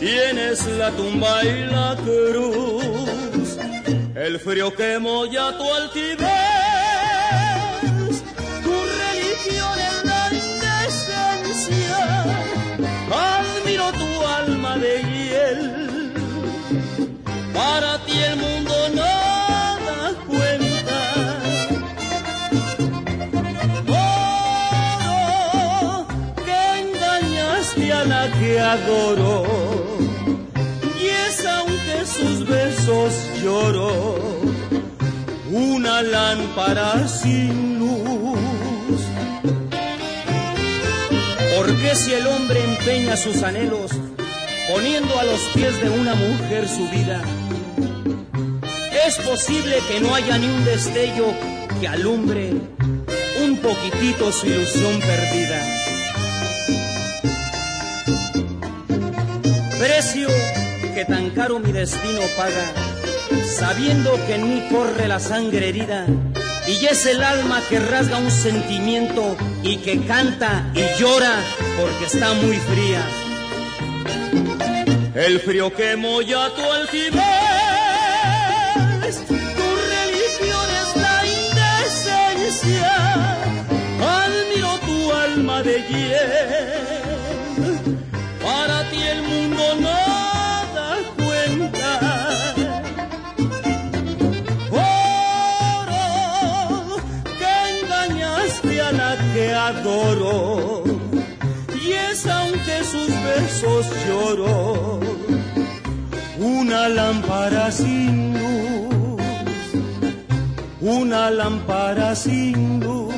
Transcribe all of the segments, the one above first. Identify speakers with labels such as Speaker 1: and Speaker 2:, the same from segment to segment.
Speaker 1: tienes la tumba y la cruz. El frío que molla tu altivez. Tu religión es la. Admiro tu alma de hiel. Para ti el mundo la que adoro. Besos lloro. Una lámpara sin luz. Porque si el hombre empeña sus anhelos poniendo a los pies de una mujer su vida, es posible que no haya ni un destello que alumbre un poquitito su ilusión perdida. Precio que tan caro mi destino paga, sabiendo que en mí corre la sangre herida y es el alma que rasga un sentimiento y que canta y llora porque está muy fría. El frío que molla tu altivez, tu religión es la indecencia. Admiro tu alma de hiel, adoro. Y es aunque sus besos lloro una lámpara sin luz una lámpara sin luz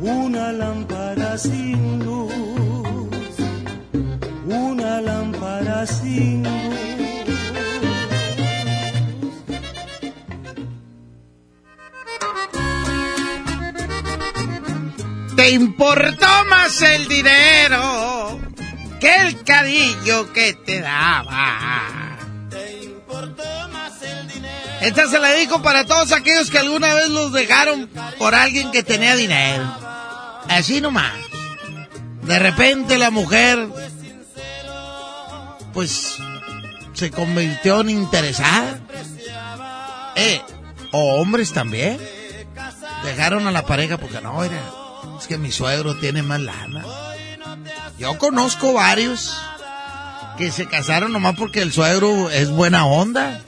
Speaker 1: una lámpara sin luz una lámpara sin luz
Speaker 2: Te importó más el dinero que el cariño que te daba. Esta se la dedico para todos aquellos que alguna vez los dejaron por alguien que tenía dinero. Así nomás. De repente la mujer, pues, se convirtió en interesada. Eh, o hombres también. Dejaron a la pareja porque no, era, es que mi suegro tiene más lana. Yo conozco varios que se casaron nomás porque el suegro es buena onda.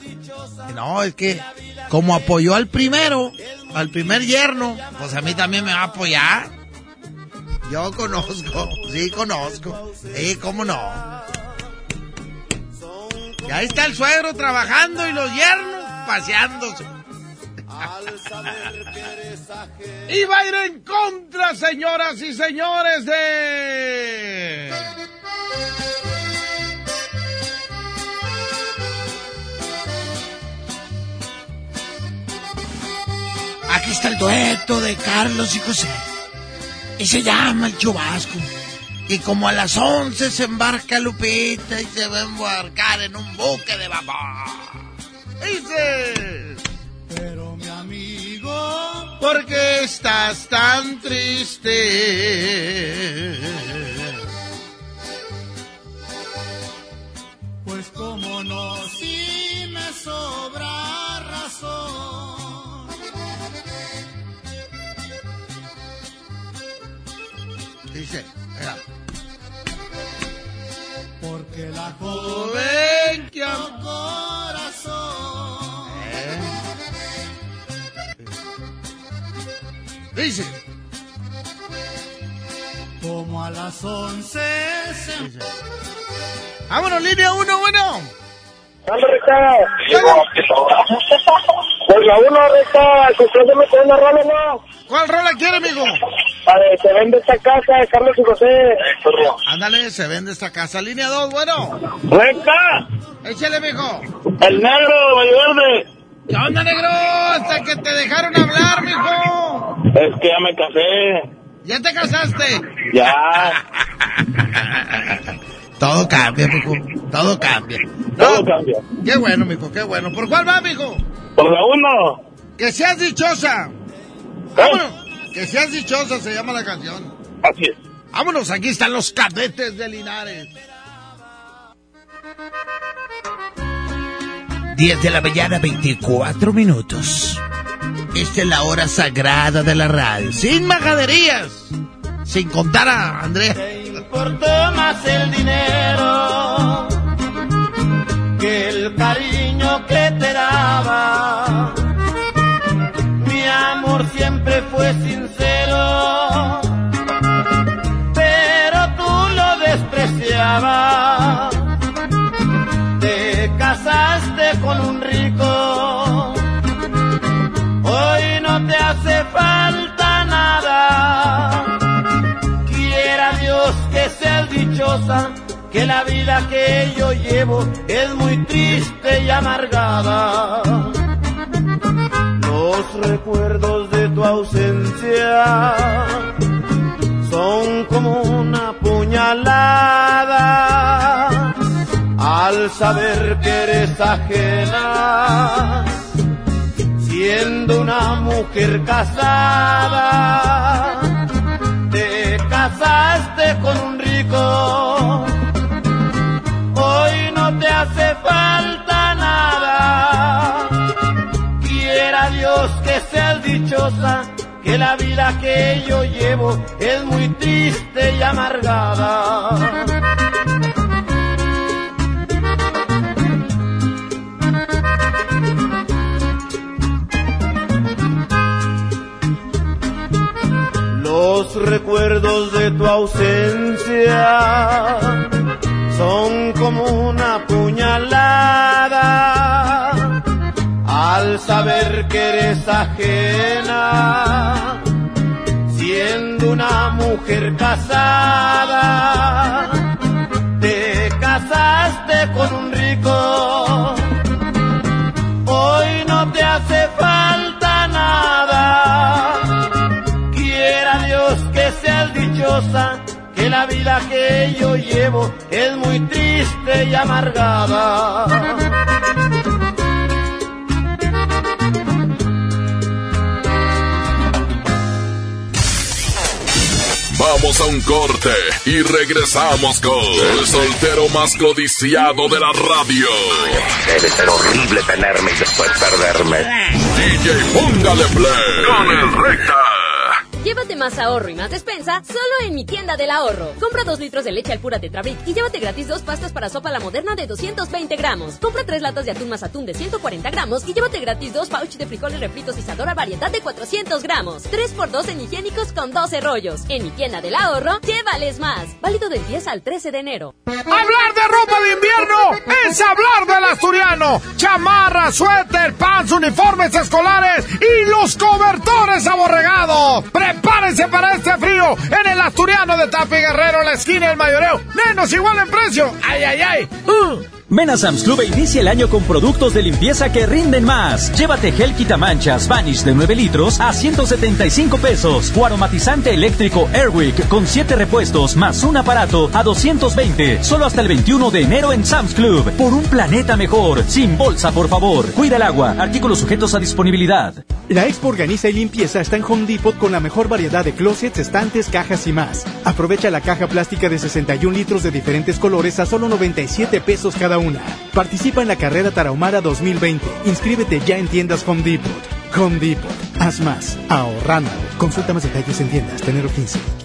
Speaker 2: No, es que como apoyó al primero, al primer yerno, pues a mí también me va a apoyar. Yo conozco, sí conozco. Sí, cómo no. Y ahí está el suegro trabajando y los yernos paseándose. Y va a ir en contra, señoras y señores, de... Aquí está el dueto de Carlos y José. Y se llama el chubasco. Y como a las 11 se embarca Lupita y se va a embarcar en un buque de vapor. Dice... ¿Por qué estás tan triste?
Speaker 1: pues como no, si me sobra razón.
Speaker 2: Dice, mira.
Speaker 1: Porque la
Speaker 2: Joven que am-
Speaker 1: corazón.
Speaker 2: Dice,
Speaker 1: Como a las once se
Speaker 2: dice. Vámonos, línea uno, bueno.
Speaker 3: ¿Dónde recta? Pues la uno recta, complétame con una rola, ¿no?
Speaker 2: ¿Cuál rola quiere, amigo?
Speaker 3: La de Se vende esta casa de Carlos y José.
Speaker 2: Ándale, se vende esta casa. Línea dos, bueno.
Speaker 3: ¡Recta!
Speaker 2: Échale, mijo.
Speaker 3: El negro, Verde.
Speaker 2: ¿Qué onda, negro? Hasta que te dejaron hablar, mijo.
Speaker 3: Es que ya me casé.
Speaker 2: ¿Ya te casaste?
Speaker 3: Ya.
Speaker 2: Todo cambia, mijo. Todo cambia.
Speaker 3: Todo cambia.
Speaker 2: Qué bueno, mijo, qué bueno. ¿Por cuál va, mijo?
Speaker 3: Por la uno.
Speaker 2: Que seas dichosa. Vámonos. Que seas dichosa se llama la canción.
Speaker 3: Así es.
Speaker 2: Vámonos, aquí están los cadetes de Linares. 10 de la mañana, 24 minutos. Esta es la hora sagrada de la radio. Sin majaderías. Sin contar a Andrea.
Speaker 4: Te importó más el dinero que el cariño que te daba. Mi amor siempre fue sincero, pero tú lo despreciabas. Que la vida que yo llevo es muy triste y amargada. Los recuerdos de tu ausencia son como una puñalada al saber que eres ajena siendo una mujer casada, te casaste con un hoy no te hace falta nada. Quiera Dios que seas dichosa, que la vida que yo llevo es muy triste y amargada. Los recuerdos de tu ausencia son como una puñalada. Al saber que eres ajena, siendo una mujer casada, te casaste con un rico, que la vida que yo llevo es muy triste y amargada.
Speaker 5: Vamos a un corte y regresamos con el soltero más codiciado de la radio.
Speaker 6: Debe ser horrible tenerme y después perderme.
Speaker 5: DJ Póngale Play con el recta.
Speaker 7: Llévate más ahorro y más despensa solo en mi tienda del ahorro. Compra dos litros de leche al pura Tetrabric y llévate gratis dos pastas para sopa la moderna de 220 gramos. Compra tres latas de atún más atún de 140 gramos y llévate gratis dos pouch de frijoles refritos y Isadora variedad de 400 gramos. 3x2 en higiénicos con 12 rollos. En mi tienda del ahorro, llévales más. Válido del 10 al 13 de enero.
Speaker 2: Hablar de ropa de invierno es hablar del asturiano. Chamarra, suéter, pants, uniformes escolares y los cobertores aborregados. Prepárense para este frío en el asturiano de Tapi Guerrero, la esquina del mayoreo. Menos igual en precio. Ay, ay, ay. Uh.
Speaker 8: Ven Sam's Club e inicia el año con productos de limpieza que rinden más. Llévate gel quitamanchas Vanish de 9 litros a 175 pesos. O aromatizante eléctrico Airwick con 7 repuestos más un aparato a 220. Solo hasta el 21 de enero en Sam's Club. Por un planeta mejor. Sin bolsa, por favor. Cuida el agua. Artículos sujetos a disponibilidad.
Speaker 9: La Expo Organiza y Limpieza está en Home Depot con la mejor variedad de closets, estantes, cajas y más. Aprovecha la caja plástica de 61 litros de diferentes colores a solo 97 pesos cada una. Participa en la carrera Tarahumara 2020. Inscríbete ya en tiendas Home Depot. Home Depot. Haz más. Ahorrando. Consulta más detalles en tiendas. Tenero 15.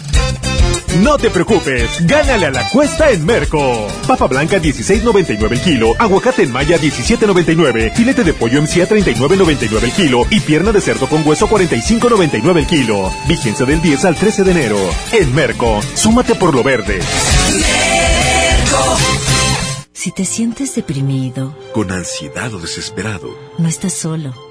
Speaker 10: No te preocupes, gánale a la cuesta en Merco. Papa blanca 16.99 el kilo, aguacate en maya 17.99, filete de pollo MC a 39.99 el kilo y pierna de cerdo con hueso 45.99 el kilo. Vigencia del 10 al 13 de enero. En Merco, súmate por lo verde.
Speaker 11: Si te sientes deprimido,
Speaker 6: con ansiedad o desesperado,
Speaker 11: no estás solo.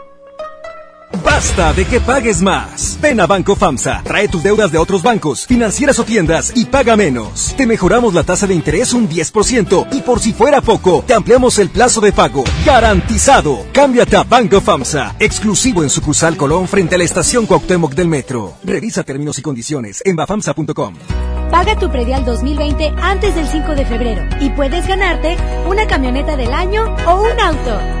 Speaker 8: Basta de que pagues más. Ven a Banco FAMSA, trae tus deudas de otros bancos, financieras o tiendas y paga menos. Te mejoramos la tasa de interés un 10% y por si fuera poco, te ampliamos el plazo de pago. Garantizado. Cámbiate a Banco FAMSA, exclusivo en sucursal Colón frente a la estación Cuauhtémoc del Metro. Revisa términos y condiciones en bafamsa.com.
Speaker 12: Paga tu predial 2020 antes del 5 de febrero y puedes ganarte una camioneta del año o un auto.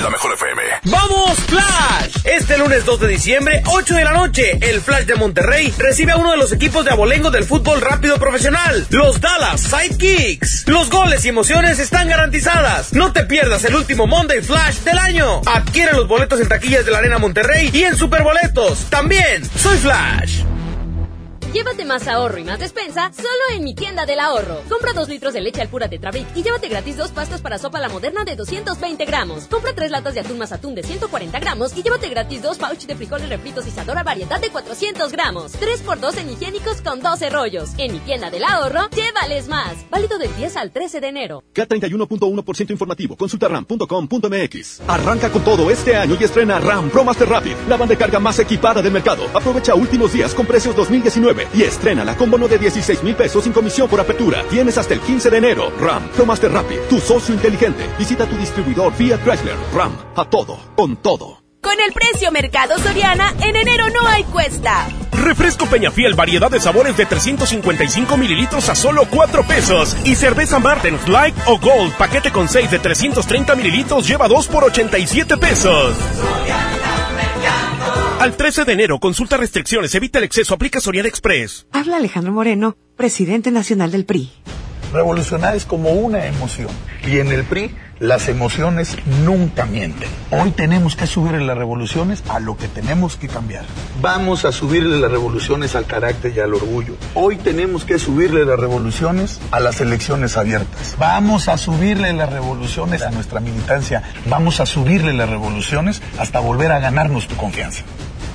Speaker 5: La mejor FM.
Speaker 13: ¡Vamos, Flash! Este lunes 2 de diciembre, 8 de la noche, el Flash de Monterrey recibe a uno de los equipos de abolengo del fútbol rápido profesional, los Dallas Sidekicks. Los goles y emociones están garantizadas. No te pierdas el último Monday Flash del año. Adquiere los boletos en taquillas de la Arena Monterrey y en Superboletos. También, soy Flash.
Speaker 7: Llévate más ahorro y más despensa solo en mi tienda del ahorro. Compra dos litros de leche al pura Tetrabric y llévate gratis dos pastas para sopa la moderna de 220 gramos. Compra tres latas de atún más atún de 140 gramos y llévate gratis dos pouch de frijoles refritos y Sadora variedad de 400 gramos. 3x2 en higiénicos con 12 rollos. En mi tienda del ahorro, llévales más. Válido del 10 al 13 de enero.
Speaker 10: K31.1% informativo. Consulta ram.com.mx. Arranca con todo este año y estrena RAM Pro Master Rapid, la banda carga más equipada del mercado. Aprovecha últimos días con precios 2019 y estrena con bono de 16 mil pesos sin comisión por apertura. Tienes hasta el 15 de enero. RAM, Tomaste Rapid, tu socio inteligente. Visita tu distribuidor Fiat Chrysler. RAM, a todo, con todo.
Speaker 14: Con el precio Mercado Soriana, en enero no hay cuesta.
Speaker 15: Refresco Peñafiel, variedad de sabores de 355 mililitros a solo 4 pesos. Y cerveza Martens Light o Gold, paquete con 6 de 330 mililitros, lleva 2 por 87 pesos. Al 13 de enero, consulta restricciones, evita el exceso, aplica Soriana Express.
Speaker 16: Habla Alejandro Moreno, presidente nacional del PRI.
Speaker 17: Revolucionar es como una emoción. Y en el PRI, las emociones nunca mienten. Hoy tenemos que subirle las revoluciones a lo que tenemos que cambiar. Vamos a subirle las revoluciones al carácter y al orgullo. Hoy tenemos que subirle las revoluciones a las elecciones abiertas. Vamos a subirle las revoluciones a nuestra militancia. Vamos a subirle las revoluciones hasta volver a ganarnos tu confianza.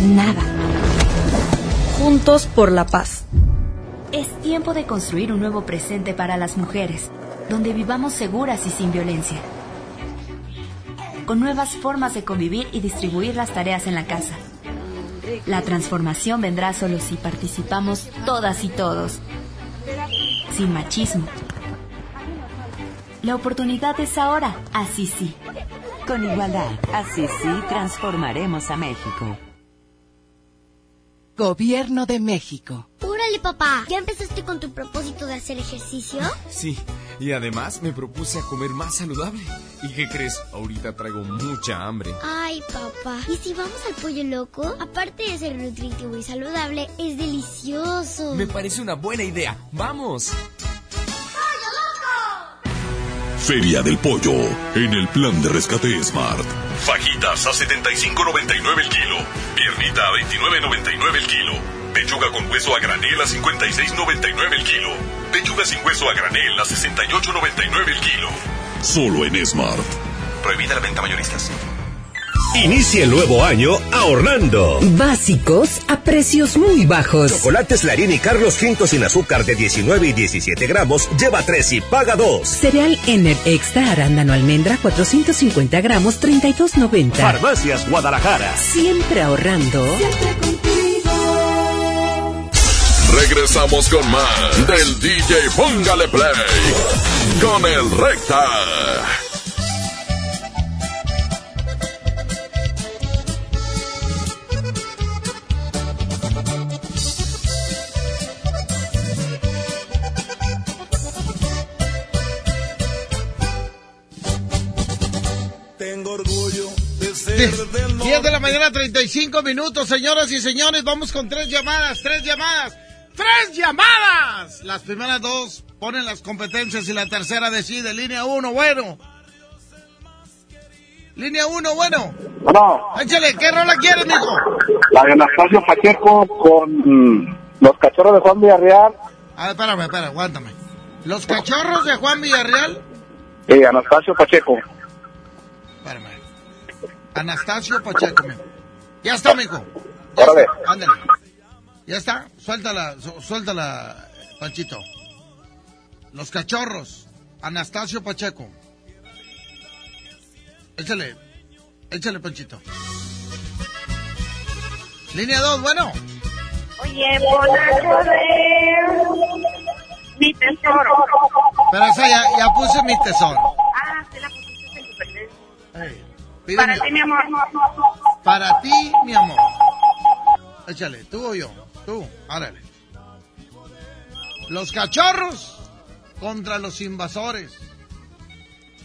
Speaker 18: Nada.
Speaker 19: Juntos por la paz.
Speaker 20: Es tiempo de construir un nuevo presente para las mujeres, donde vivamos seguras y sin violencia. Con nuevas formas de convivir y distribuir las tareas en la casa. La transformación vendrá solo si participamos todas y todos. Sin machismo. La oportunidad es ahora, así sí.
Speaker 21: Con igualdad, así sí transformaremos a México.
Speaker 22: Gobierno de México.
Speaker 23: Órale, papá. ¿Ya empezaste con tu propósito de hacer ejercicio?
Speaker 24: Sí, Y además me propuse a comer más saludable. ¿Y qué crees? Ahorita traigo mucha hambre.
Speaker 23: Ay, papá. ¿Y si vamos al pollo loco? Aparte de ser nutritivo y saludable, es delicioso.
Speaker 24: Me parece una buena idea. ¡Vamos!
Speaker 10: Feria del Pollo, en el plan de rescate Smart. Fajitas a 75.99 el kilo. Piernita a 29.99 el kilo. Pechuga con hueso a granel a 56.99 el kilo. Pechuga sin hueso a granel a 68.99 el kilo. Solo en Smart. Prohibida la venta mayoristas.
Speaker 13: Inicia el nuevo año ahorrando.
Speaker 20: Básicos a precios muy bajos.
Speaker 13: Chocolates Larini Carlos V sin azúcar de 19 y 17 gramos, lleva 3 y paga 2.
Speaker 20: Cereal Ener Extra Arándano Almendra 450 gramos, 32.90.
Speaker 13: Farmacias Guadalajara.
Speaker 20: Siempre ahorrando. Siempre
Speaker 10: contigo. Regresamos con más del DJ Póngale Play con el Recta.
Speaker 2: 10 de la mañana, 35 minutos, señoras y señores. Vamos con tres llamadas, tres llamadas, tres llamadas. Las primeras dos ponen las competencias y la tercera decide. Línea 1, bueno. Línea 1, bueno.
Speaker 3: No.
Speaker 2: Échale, ¿qué rola quieres, mijo?
Speaker 3: La de Anastasio Pacheco con los cachorros de Juan Villarreal.
Speaker 2: A ver, espérame, espérame, aguántame. ¿Los cachorros de Juan Villarreal?
Speaker 3: Sí, Anastasio Pacheco.
Speaker 2: Espérame. Anastasio Pacheco, mijo. Ya está, mijo.
Speaker 3: Órale.
Speaker 2: Ándale. Ya está. Suéltala, su- suéltala, Panchito. Los cachorros. Anastasio Pacheco. Échale. Échale, Panchito. Línea 2, bueno.
Speaker 25: Oye, bonazo de mi tesoro.
Speaker 2: Pero esa ya, ya puse mi tesoro.
Speaker 25: Ah, se la pusiste en tu.
Speaker 2: Pídeme.
Speaker 25: Para ti, mi amor.
Speaker 2: Para ti, mi amor. Échale, tú o yo. Tú, árale. Los cachorros contra los invasores.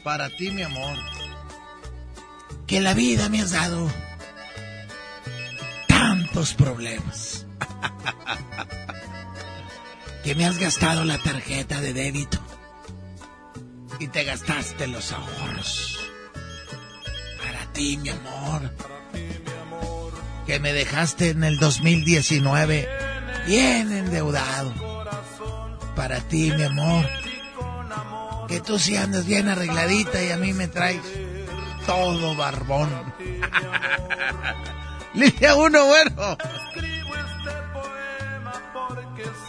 Speaker 2: Para ti, mi amor. Que la vida me has dado tantos problemas. que me has gastado la tarjeta de débito. Y te gastaste los ahorros. Ti, mi amor. Que me dejaste en el 2019 bien endeudado. Para ti, mi amor. Que tú sí andas bien arregladita y a mí me traes todo barbón. Línea 1, bueno.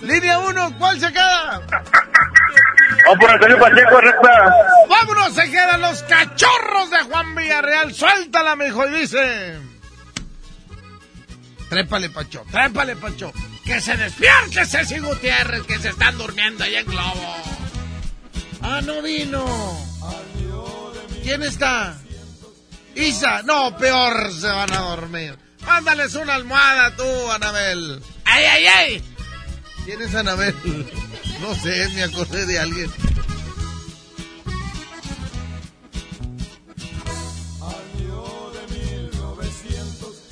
Speaker 2: Línea 1, ¿cuál se queda?
Speaker 3: Vamos por Pacheco, recta.
Speaker 2: Vámonos, se quedan los cachorros de Juan Villarreal. Suéltala, mijo, y dice. Trépale, Pacho, trépale, Pacho. Que se despierte Ceci Gutiérrez, que se están durmiendo allá en Globo. Ah, no vino. ¿Quién está? Isa, no, peor se van a dormir. Mándales una almohada tú, Anabel. ¡Ay, ay, ay! ¿Quién es Anabel? No sé, me acordé de alguien. Año de 1900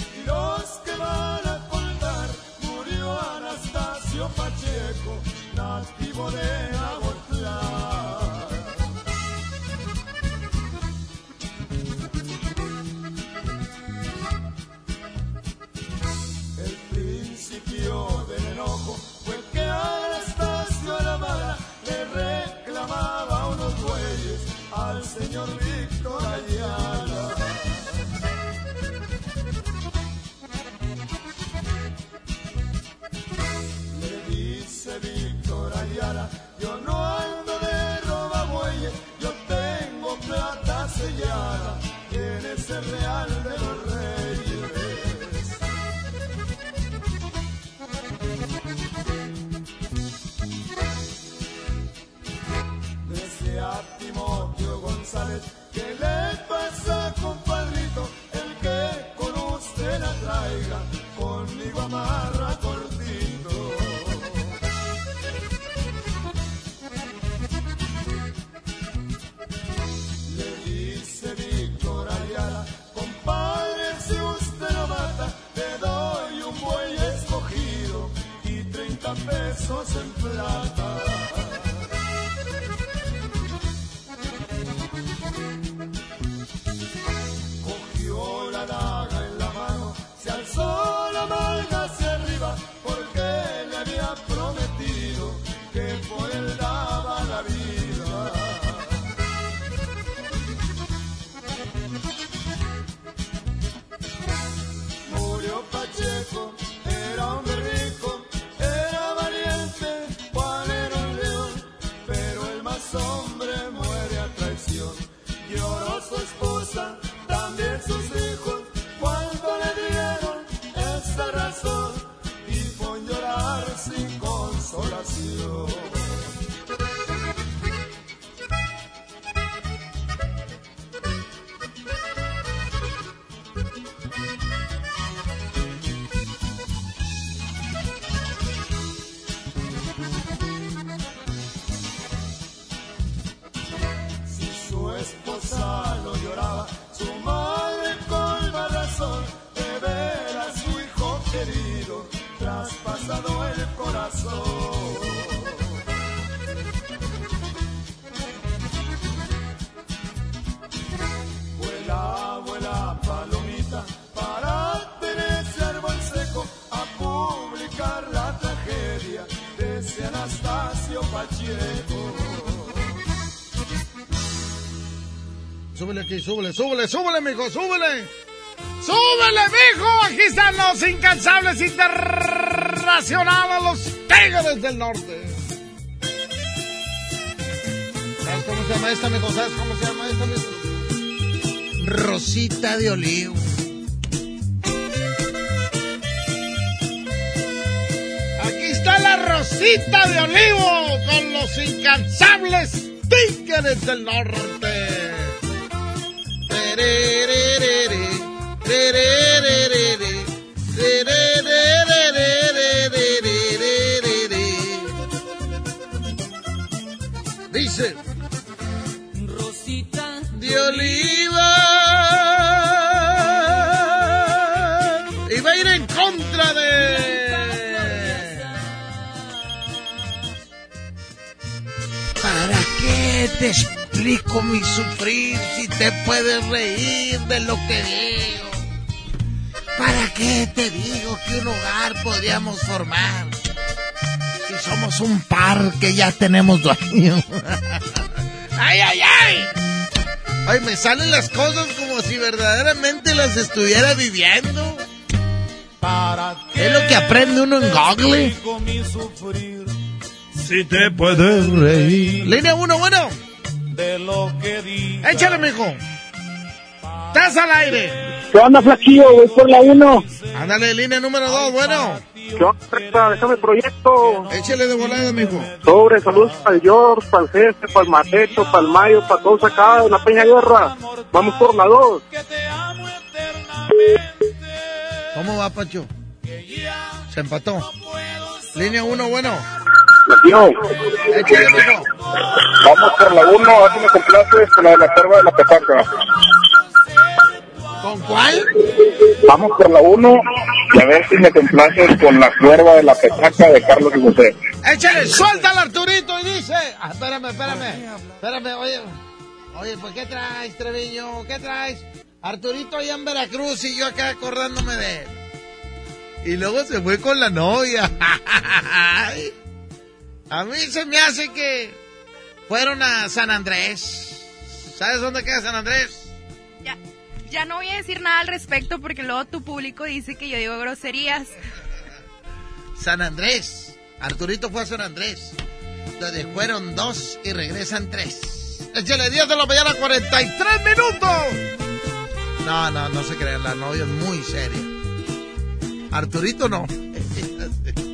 Speaker 2: Súbele aquí, súbele, súbele, súbele, mijo, súbele. ¡Súbele, mijo! Aquí están los incansables internacionales, los Tigres del Norte. ¿Sabes cómo se llama esta, mijo? ¿Sabes cómo se llama esta, mijo? Rosita de olivo. Aquí está la Rosita de olivo con los incansables Tigres del Norte. Dice
Speaker 26: Rosita
Speaker 2: de oliva y va a ir en contra de ¿Para qué te explico mi sufrir si te puedes reír de lo que digo? ¿Para qué te digo que un hogar podríamos formar? Si somos un par que ya tenemos dueño. ¡Ay, ay, ay! Ay, me salen las cosas como si verdaderamente las estuviera viviendo. Es lo que aprende uno en Google.
Speaker 26: Si te puedes reír
Speaker 2: Línea 1, bueno.
Speaker 26: De lo que digo.
Speaker 2: Échale, mijo. Estás al aire.
Speaker 3: ¿Qué onda, flaquillo? Voy por la 1.
Speaker 2: Ándale, línea número 2, bueno.
Speaker 3: ¿Qué onda? Déjame el proyecto.
Speaker 2: Échale de volada, mijo.
Speaker 3: Sobre, saludos para el George, para el Jefe, para el Matecho, para el Mayo, para todos acá en la Peña Guerra. Vamos por la 2.
Speaker 2: ¿Cómo va, Pacho? Se empató. Línea 1, bueno.
Speaker 3: Vamos por la 1, a ver si me complaces con la de la curva de la petaca.
Speaker 2: ¿Con cuál?
Speaker 3: Vamos por la 1 y a ver si me complaces con la cuerva de la petaca de Carlos y José.
Speaker 2: Échale, suéltala, Arturito, y dice. Ah, espérame, espérame. Espérame, oye. Oye, pues, ¿qué traes, Treviño? ¿Qué traes? Arturito allá en Veracruz y yo acá acordándome de él. Y luego se fue con la novia. A mí se me hace que fueron a San Andrés. ¿Sabes dónde queda San Andrés?
Speaker 27: Ya, ya no voy a decir nada al respecto porque luego tu público dice que yo digo groserías.
Speaker 2: San Andrés. Arturito fue a San Andrés. Donde fueron dos y regresan tres. Échale 10 de la mañana, 43 minutos. No, no, no se crean, la novia es muy seria. Arturito
Speaker 1: no.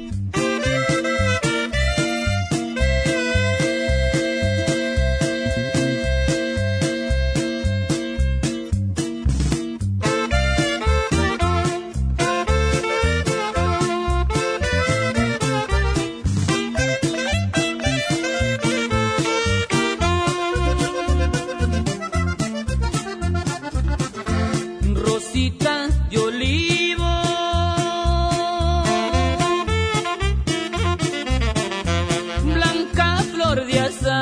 Speaker 2: Yes, sir.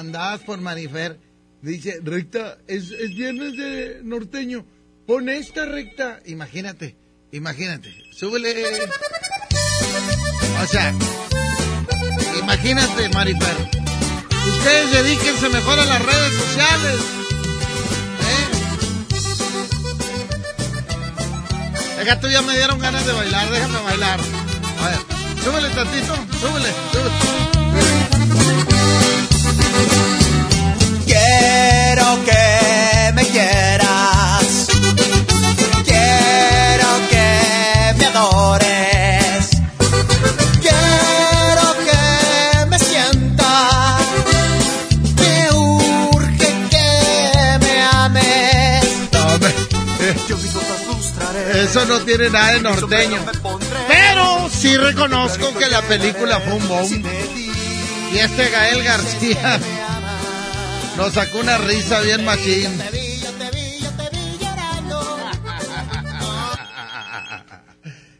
Speaker 2: Comandadas por Marifer. Dice, recta, es, es viernes de norteño. Pon esta recta. Imagínate, imagínate. Súbele. O sea, imagínate, Marifer. Ustedes dedíquense mejor a las redes sociales. Deja tú, ya me dieron ganas de bailar, déjame bailar. A ver, súbele tantito, súbele,
Speaker 26: Quiero que me quieras. Quiero que me adores. Quiero que me sientas. Me urge que me ames.
Speaker 2: Eso no tiene nada de norteño. Pero sí reconozco que la película fue un boom. Y este Gael García nos sacó una risa bien machín.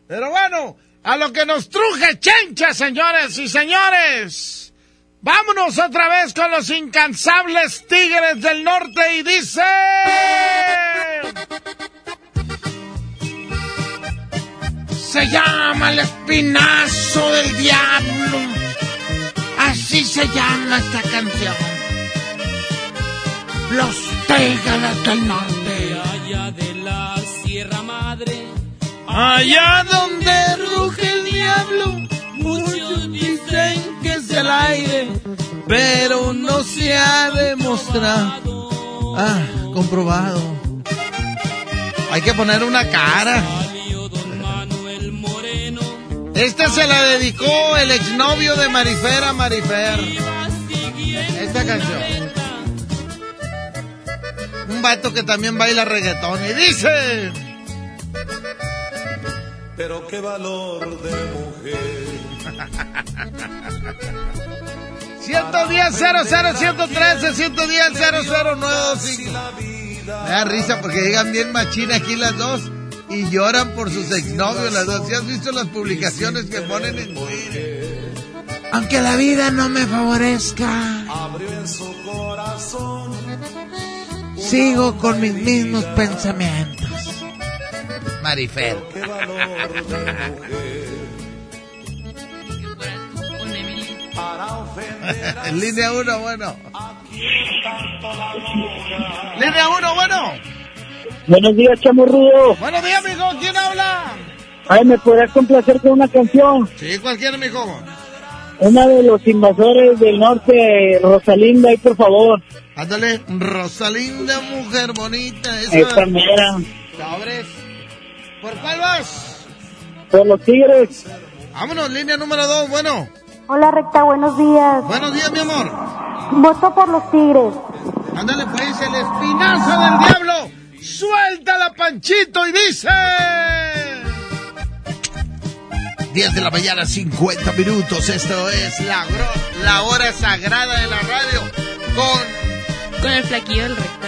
Speaker 2: Pero bueno, a lo que nos truje chencha, señores y señores. Vámonos otra vez con los incansables Tigres del Norte y dice... Se llama el espinazo del diablo. Así se llama esta canción. Los Tigres del Norte.
Speaker 1: Allá de la Sierra Madre,
Speaker 2: Allá donde ruge el diablo, muchos dicen que es el aire, pero no se ha demostrado. Ah, comprobado. Hay que poner una cara. Esta se la dedicó el exnovio de Marifer a Marifer. Esta canción. Un vato que también baila reggaetón y dice...
Speaker 26: Pero qué valor de mujer.
Speaker 2: 110 00 113 110 0095 Me da risa porque llegan bien machina aquí las dos y lloran por sus exnovios las dos. ¿Sí has visto las publicaciones que ponen en Twitter? Aunque la vida no me favorezca,
Speaker 26: Abrió en su corazón.
Speaker 2: Sigo con mis mismos pensamientos. Marifer. Línea 1, bueno. Línea 1, bueno.
Speaker 28: Buenos días, chamorrudo.
Speaker 2: Buenos días, mijo. ¿Quién habla?
Speaker 28: Ay, ¿me podrás complacer con una canción?
Speaker 2: Sí, cualquiera, mijo.
Speaker 28: Una de los invasores del norte, Rosalinda, ahí por favor.
Speaker 2: Ándale, Rosalinda, mujer bonita. Esa.
Speaker 28: Esta mera.
Speaker 2: Sobres. ¿Por cuál vas?
Speaker 28: Por los tigres.
Speaker 2: Vámonos, línea número dos, bueno.
Speaker 29: Hola, Recta, buenos días.
Speaker 2: Buenos días, mi amor.
Speaker 29: Voto por los tigres.
Speaker 2: Ándale, pues, el espinazo del diablo. Suéltala, Panchito, y dice... 10 de la mañana, 50 minutos. Esto es la, la hora sagrada de la radio con...
Speaker 1: Con el flaquillo del recta.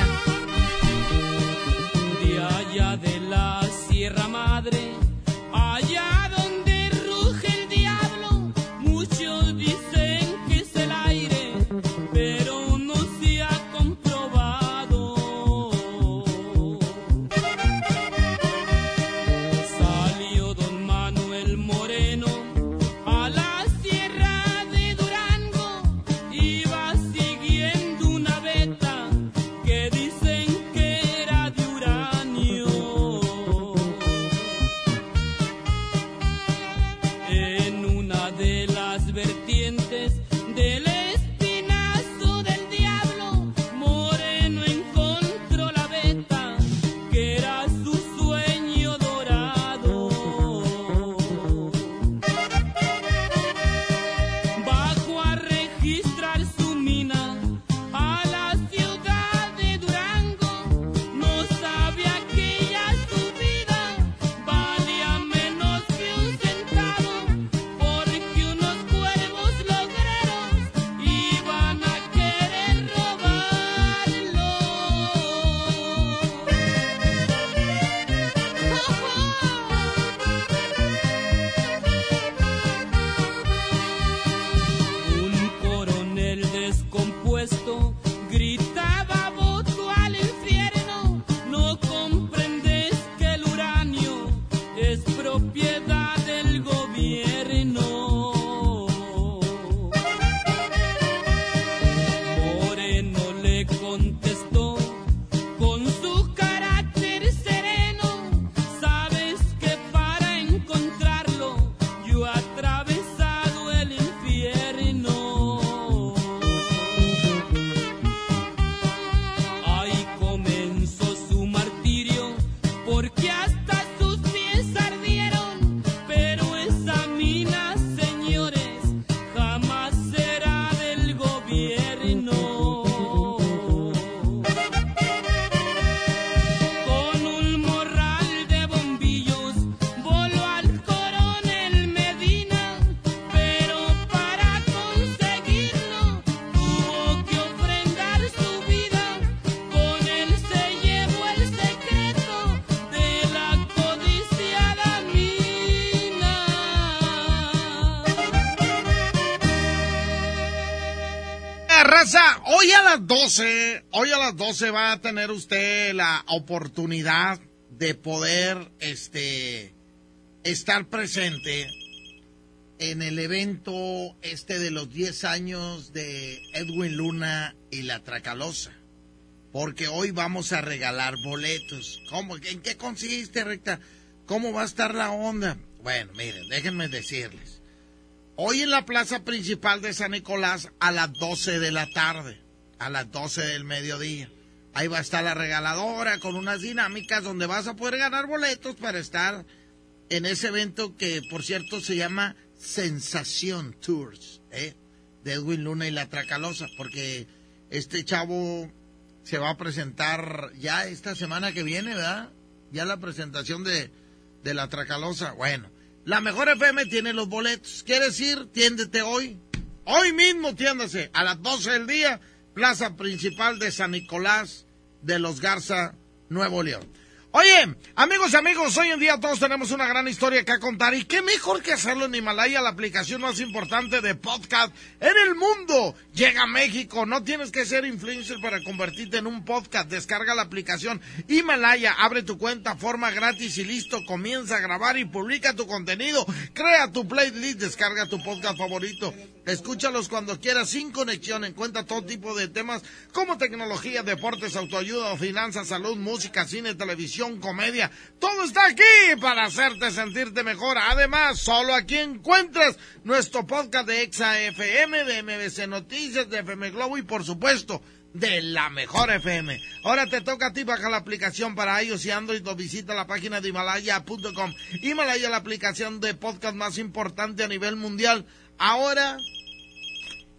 Speaker 30: Las
Speaker 2: 12, hoy a las 12 va a tener usted la oportunidad de poder, este, estar presente en el evento este de los 10 años de Edwin Luna y la Tracalosa. Porque hoy vamos a regalar boletos. ¿Cómo? ¿En qué consiste, recta? ¿Cómo va a estar la onda? Bueno, miren, déjenme decirles. Hoy en la plaza principal de San Nicolás a las 12 de la tarde, a las 12 del mediodía. Ahí va a estar la regaladora con unas dinámicas donde vas a poder ganar boletos para estar en ese evento que, por cierto, se llama Sensación Tours, ¿eh? de Edwin Luna y la Tracalosa, porque este chavo se va a presentar ya esta semana que viene, ¿verdad? Ya la presentación de, de la Tracalosa. Bueno, la mejor FM tiene los boletos. ¿Quieres ir? Tiéndete hoy. Hoy mismo tiéndase a las 12 del día, plaza principal de San Nicolás de los Garza, Nuevo León. Oye, amigos y amigos, hoy en día todos tenemos una gran historia que contar y qué mejor que hacerlo en Himalaya, la aplicación más importante de podcast en el mundo. Llega a México, no tienes que ser influencer para convertirte en un podcast. Descarga la aplicación Himalaya, abre tu cuenta, forma gratis y listo, comienza a grabar y publica tu contenido. Crea tu playlist, descarga tu podcast favorito Escúchalos cuando quieras sin conexión. Encuentra todo tipo de temas como tecnología, deportes, autoayuda, finanzas, salud, música, cine, televisión, comedia. Todo está aquí para hacerte sentirte mejor. Además, solo aquí encuentras nuestro podcast de Exa FM, de MBC Noticias, de FM Globo y por supuesto de la mejor FM. Ahora te toca a ti bajar la aplicación para iOS y Android o visita la página de Himalaya.com. Himalaya la aplicación de podcast más importante a nivel mundial. Ahora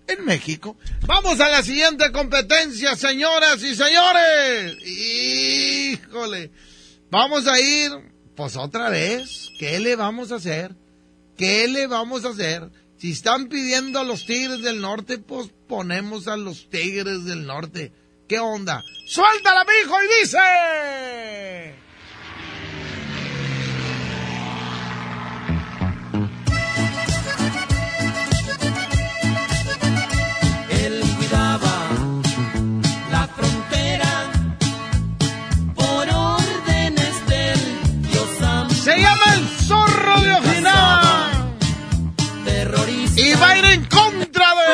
Speaker 2: en México. Vamos a la siguiente competencia, señoras y señores. Híjole. Vamos a ir, pues otra vez. ¿Qué le vamos a hacer? ¿Qué le vamos a hacer? Si están pidiendo a los Tigres del Norte, pues ponemos a los Tigres del Norte. ¿Qué onda? ¡Suéltala, mijo! Y dice... de.
Speaker 4: Terrorista.
Speaker 2: Y va a ir en contra de...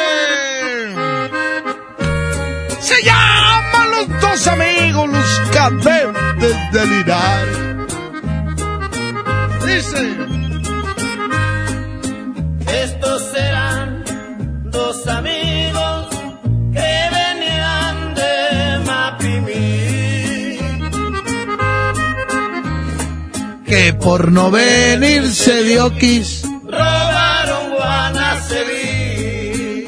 Speaker 2: Se llaman los dos amigos, los cadetes del Linares. Dice...
Speaker 4: Estos eran dos amigos Que
Speaker 2: por no venirse dio quis.
Speaker 4: Robaron Guanaceví.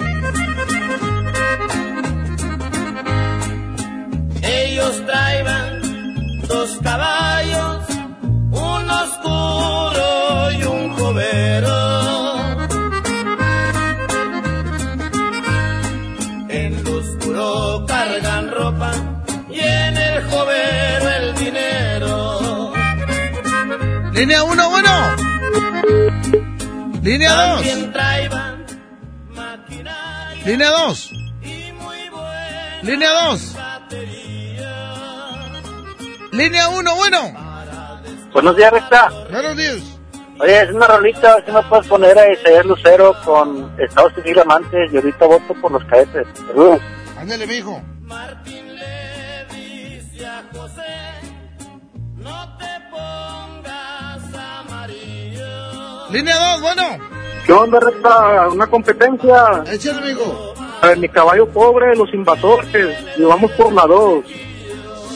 Speaker 4: Ellos traían dos caballos, un oscuro y un jovero. En lo oscuro cargan ropa y en el
Speaker 2: Línea 1, bueno. Línea 2.
Speaker 4: También traían
Speaker 2: Línea 2. Línea 2. Línea 1, bueno.
Speaker 31: Buenos días, Recta.
Speaker 2: Buenos días.
Speaker 31: Oye, es una rolita, si me puedes poner a Isaías Lucero con Estados Civil Amantes y ahorita voto por los cadetes. Saludos.
Speaker 2: Ándale, mijo. Línea 2, bueno.
Speaker 3: ¿Qué onda, Recta? Una competencia.
Speaker 2: Échale, amigo.
Speaker 3: A ver, mi caballo pobre, los invasores. Y vamos por la 2.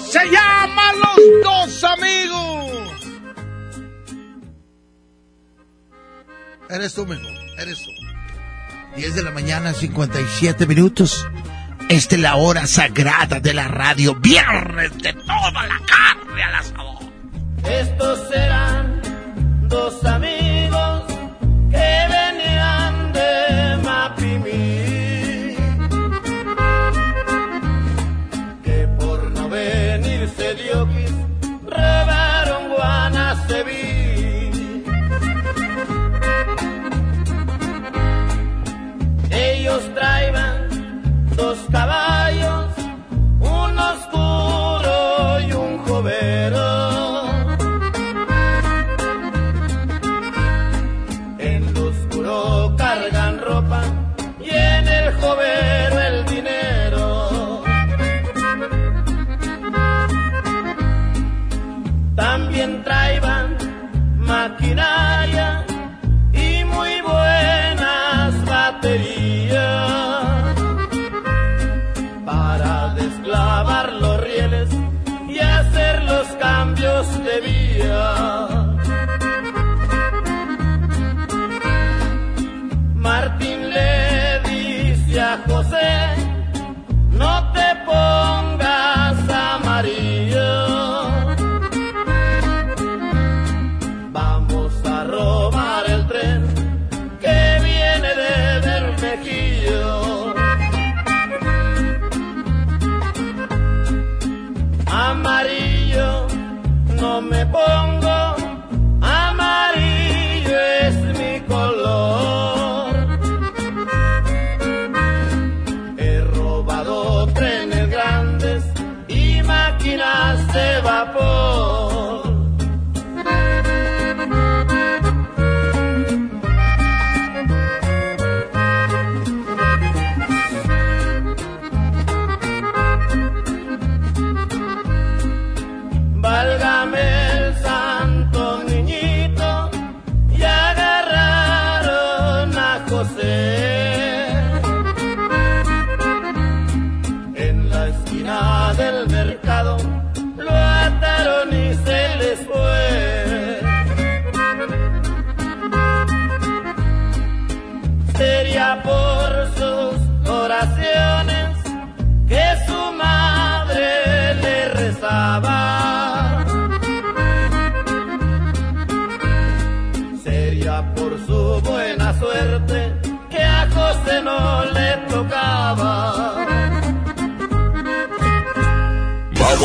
Speaker 2: Se llama Los Dos Amigos. Eres tú, mijo. Eres tú. 10 de la mañana, 57 minutos. Esta es la hora sagrada de la radio. Viernes de toda la carne al asador.
Speaker 4: Estos eran dos amigos que venían de Mapimí. Que por no venirse Diokis robaron Guanaceví. Ellos traían dos caballos,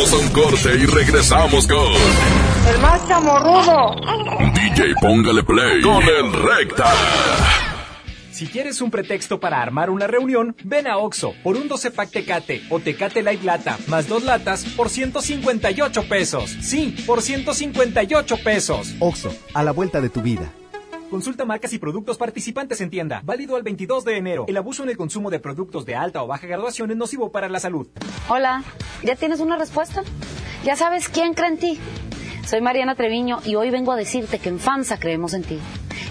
Speaker 10: Vamos a un corte y regresamos con
Speaker 3: El más chamorrudo.
Speaker 10: DJ Póngale Play con el Recta.
Speaker 32: Si quieres un pretexto para armar una reunión, ven a Oxo por un 12 pack Tecate o Tecate Light Lata más dos latas por 158 pesos. Sí, por 158 pesos.
Speaker 33: Oxo, a la vuelta de tu vida.
Speaker 32: Consulta marcas y productos participantes en tienda. Válido al 22 de enero. El abuso en el consumo de productos de alta o baja graduación es nocivo para la salud.
Speaker 34: Hola, ¿ya tienes una respuesta? ¿Ya sabes quién cree en ti? Soy Mariana Treviño y hoy vengo a decirte que en FAMSA creemos en ti.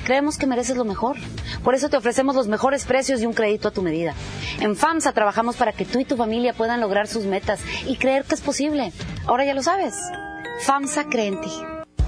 Speaker 34: Creemos que mereces lo mejor. Por eso te ofrecemos los mejores precios y un crédito a tu medida. En FAMSA trabajamos para que tú y tu familia puedan lograr sus metas y creer que es posible. Ahora ya lo sabes. FAMSA cree en ti.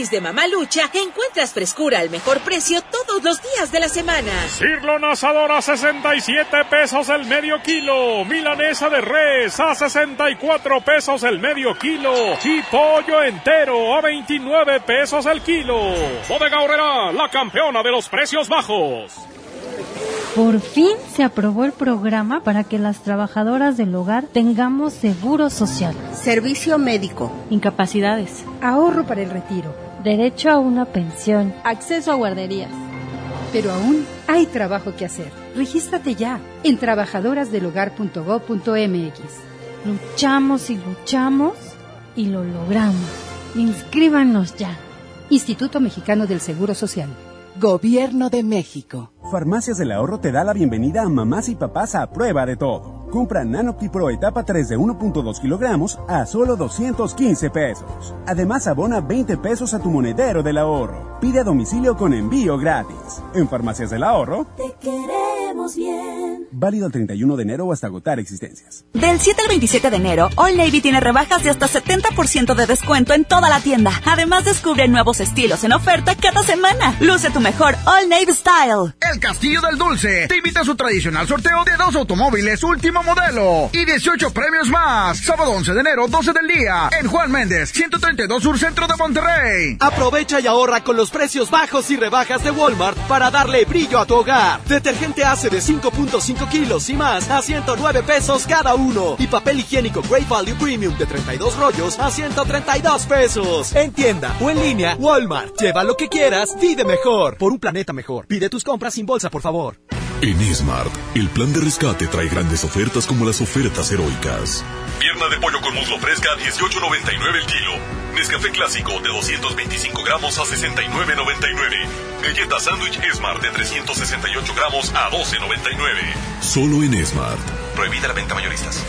Speaker 35: Tianguis de Mamalucha encuentras frescura al mejor precio todos los días de la semana.
Speaker 36: Cirlon asador a 67 pesos el medio kilo. Milanesa de res a 64 pesos el medio kilo. Y pollo entero a 29 pesos el kilo. Bodega Horrera, la campeona de los precios bajos.
Speaker 37: Por fin se aprobó el programa para que las trabajadoras del hogar tengamos seguro social,
Speaker 38: servicio médico,
Speaker 37: incapacidades,
Speaker 38: ahorro para el retiro,
Speaker 37: derecho a una pensión,
Speaker 38: acceso a guarderías. Pero aún hay trabajo que hacer. Regístrate ya en trabajadorasdelhogar.gov.mx.
Speaker 37: Luchamos y luchamos y lo logramos. Inscríbanos ya.
Speaker 38: Instituto Mexicano del Seguro Social.
Speaker 39: Gobierno de México.
Speaker 40: Farmacias del Ahorro te da la bienvenida a mamás y papás a prueba de todo. Compra Nanopti Pro etapa 3 de 1.2 kilogramos a solo 215 pesos. Además, abona 20 pesos a tu monedero del ahorro. Pide a domicilio con envío gratis. En Farmacias del Ahorro,
Speaker 20: te queremos bien.
Speaker 40: Válido el 31 de enero o hasta agotar existencias.
Speaker 12: Del 7 al 27 de enero, All Navy tiene rebajas de hasta 70% de descuento en toda la tienda. Además, descubre nuevos estilos en oferta cada semana. Luce tu mejor All Navy Style.
Speaker 41: El Castillo del Dulce te invita a su tradicional sorteo de dos automóviles último modelo y 18 premios más. Sábado 11 de enero, 12 del día, en Juan Méndez, 132 Sur Centro de Monterrey.
Speaker 42: Aprovecha y ahorra con los precios bajos y rebajas de Walmart para darle brillo a tu hogar. Detergente hace de 5.5 kilos y más a 109 pesos cada uno. Y papel higiénico Great Value Premium de 32 rollos a 132 pesos. En tienda o en línea, Walmart. Lleva lo que quieras, vive mejor. Por un planeta mejor. Pide tus compras sin bolsa, por favor.
Speaker 10: En Smart, el plan de rescate trae grandes ofertas como las ofertas heroicas. Pierna de pollo con muslo fresca a 18.99 el kilo. Nescafé clásico de 225 gramos a 69.99. Galleta sándwich Smart de 368 gramos a 12.99. Solo en Smart.
Speaker 5: Prohibida la venta mayoristas.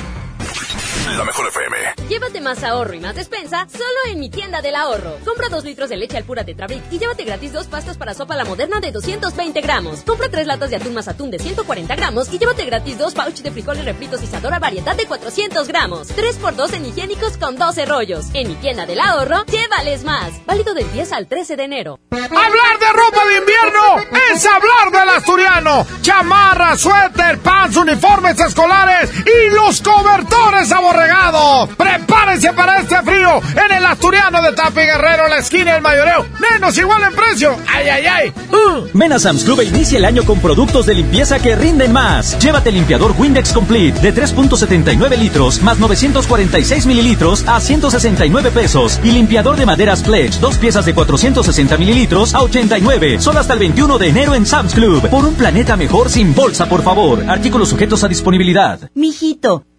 Speaker 10: La mejor FM.
Speaker 7: Llévate más ahorro y más despensa solo en mi tienda del ahorro. Compra dos litros de leche al pura Tetrabric y llévate gratis dos pastas para sopa la moderna de 220 gramos. Compra tres latas de atún más atún de 140 gramos y llévate gratis dos pouch de frijoles refritos y Sadora variedad de 400 gramos. 3 por 2 en higiénicos con 12 rollos. En mi tienda del ahorro, llévales más. Válido del 10 al 13 de enero.
Speaker 2: Hablar de ropa de invierno es hablar del asturiano. Chamarra, suéter, pants, uniformes escolares y los cobertores aborregados. Prepárense para este frío en el asturiano de Tapi Guerrero, la esquina del mayoreo. Menos igual en precio. Ay, ay, ay.
Speaker 8: Uh. Ven a Sam's Club e inicia el año con productos de limpieza que rinden más. Llévate limpiador Windex Complete de 3.79 litros más 946 mililitros a 169 pesos. Y limpiador de maderas Pledge, dos piezas de 460 mililitros a 89. Solo hasta el 21 de enero en Sam's Club. Por un planeta mejor sin bolsa, por favor. Artículos sujetos a disponibilidad.
Speaker 43: Mijito,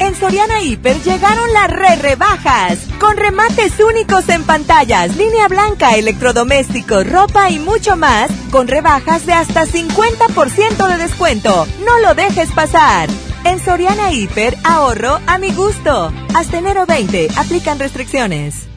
Speaker 12: En Soriana Hiper llegaron las re rebajas, con remates únicos en pantallas, línea blanca, electrodomésticos, ropa y mucho más, con rebajas de hasta 50% de descuento. No lo dejes pasar. En Soriana Hiper, ahorro a mi gusto. Hasta enero 20, aplican restricciones.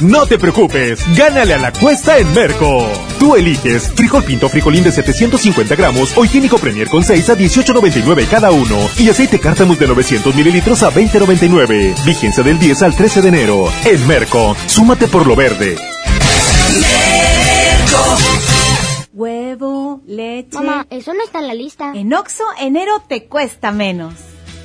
Speaker 42: No te preocupes, gánale a la cuesta en Merco. Tú eliges frijol pinto frijolín de 750 gramos o higiénico Premier con 6 a 18.99 cada uno y aceite cártamus de 900 mililitros a 20.99. Vigencia del 10 al 13 de enero. En Merco, súmate por lo verde.
Speaker 44: Huevo, leche.
Speaker 23: Mamá, eso no está en la lista.
Speaker 44: En Oxo, enero te cuesta menos.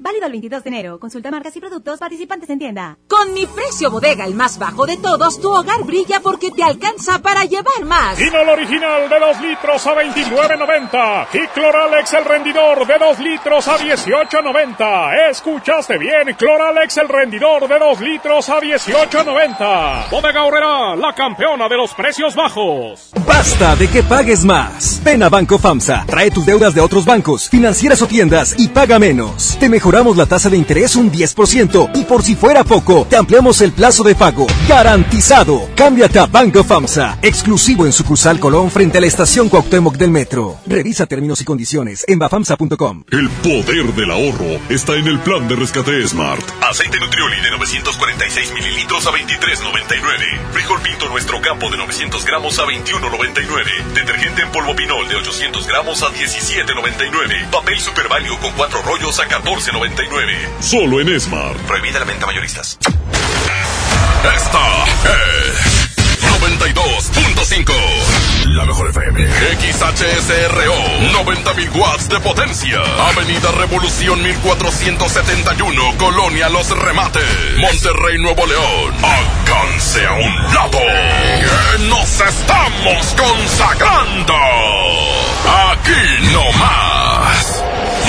Speaker 44: Válido el 22 de enero. Consulta marcas y productos participantes en tienda.
Speaker 45: Con mi precio bodega, el más bajo de todos, tu hogar brilla porque te alcanza para llevar más.
Speaker 36: Pinol original de 2 litros a 29.90 y Cloralex el rendidor de 2 litros a 18.90. Escuchaste bien, Cloralex el rendidor de 2 litros a 18.90. Bodega Horrera, la campeona de los precios bajos.
Speaker 8: Basta de que pagues más. Ven a Banco FAMSA, trae tus deudas de otros bancos, financieras o tiendas y paga menos. Te mejoramos la tasa de interés un 10% y por si fuera poco, te ampliamos el plazo de pago. Garantizado. Cámbiate a Banco FAMSA, exclusivo en sucursal Colón frente a la estación Cuauhtémoc del Metro. Revisa términos y condiciones en bafamsa.com.
Speaker 5: El poder del ahorro está en el plan de rescate Smart. Aceite Nutrioli de 946 mililitros a 23.99. Frijol Pinto Nuestro Campo de 900 gramos a 21.99. Detergente en polvo Pinol de 800 gramos a 17.99. Papel Super Value con cuatro rollos a 14.99. Solo en Smart.
Speaker 10: Prohibida la venta mayoristas.
Speaker 5: Esta es 92.5. La mejor FM. XHSRO. 90.000 watts de potencia. Avenida Revolución 1471. Colonia Los Remates. Monterrey, Nuevo León. Alcance a un lado. Que nos estamos consagrando. Aquí no más.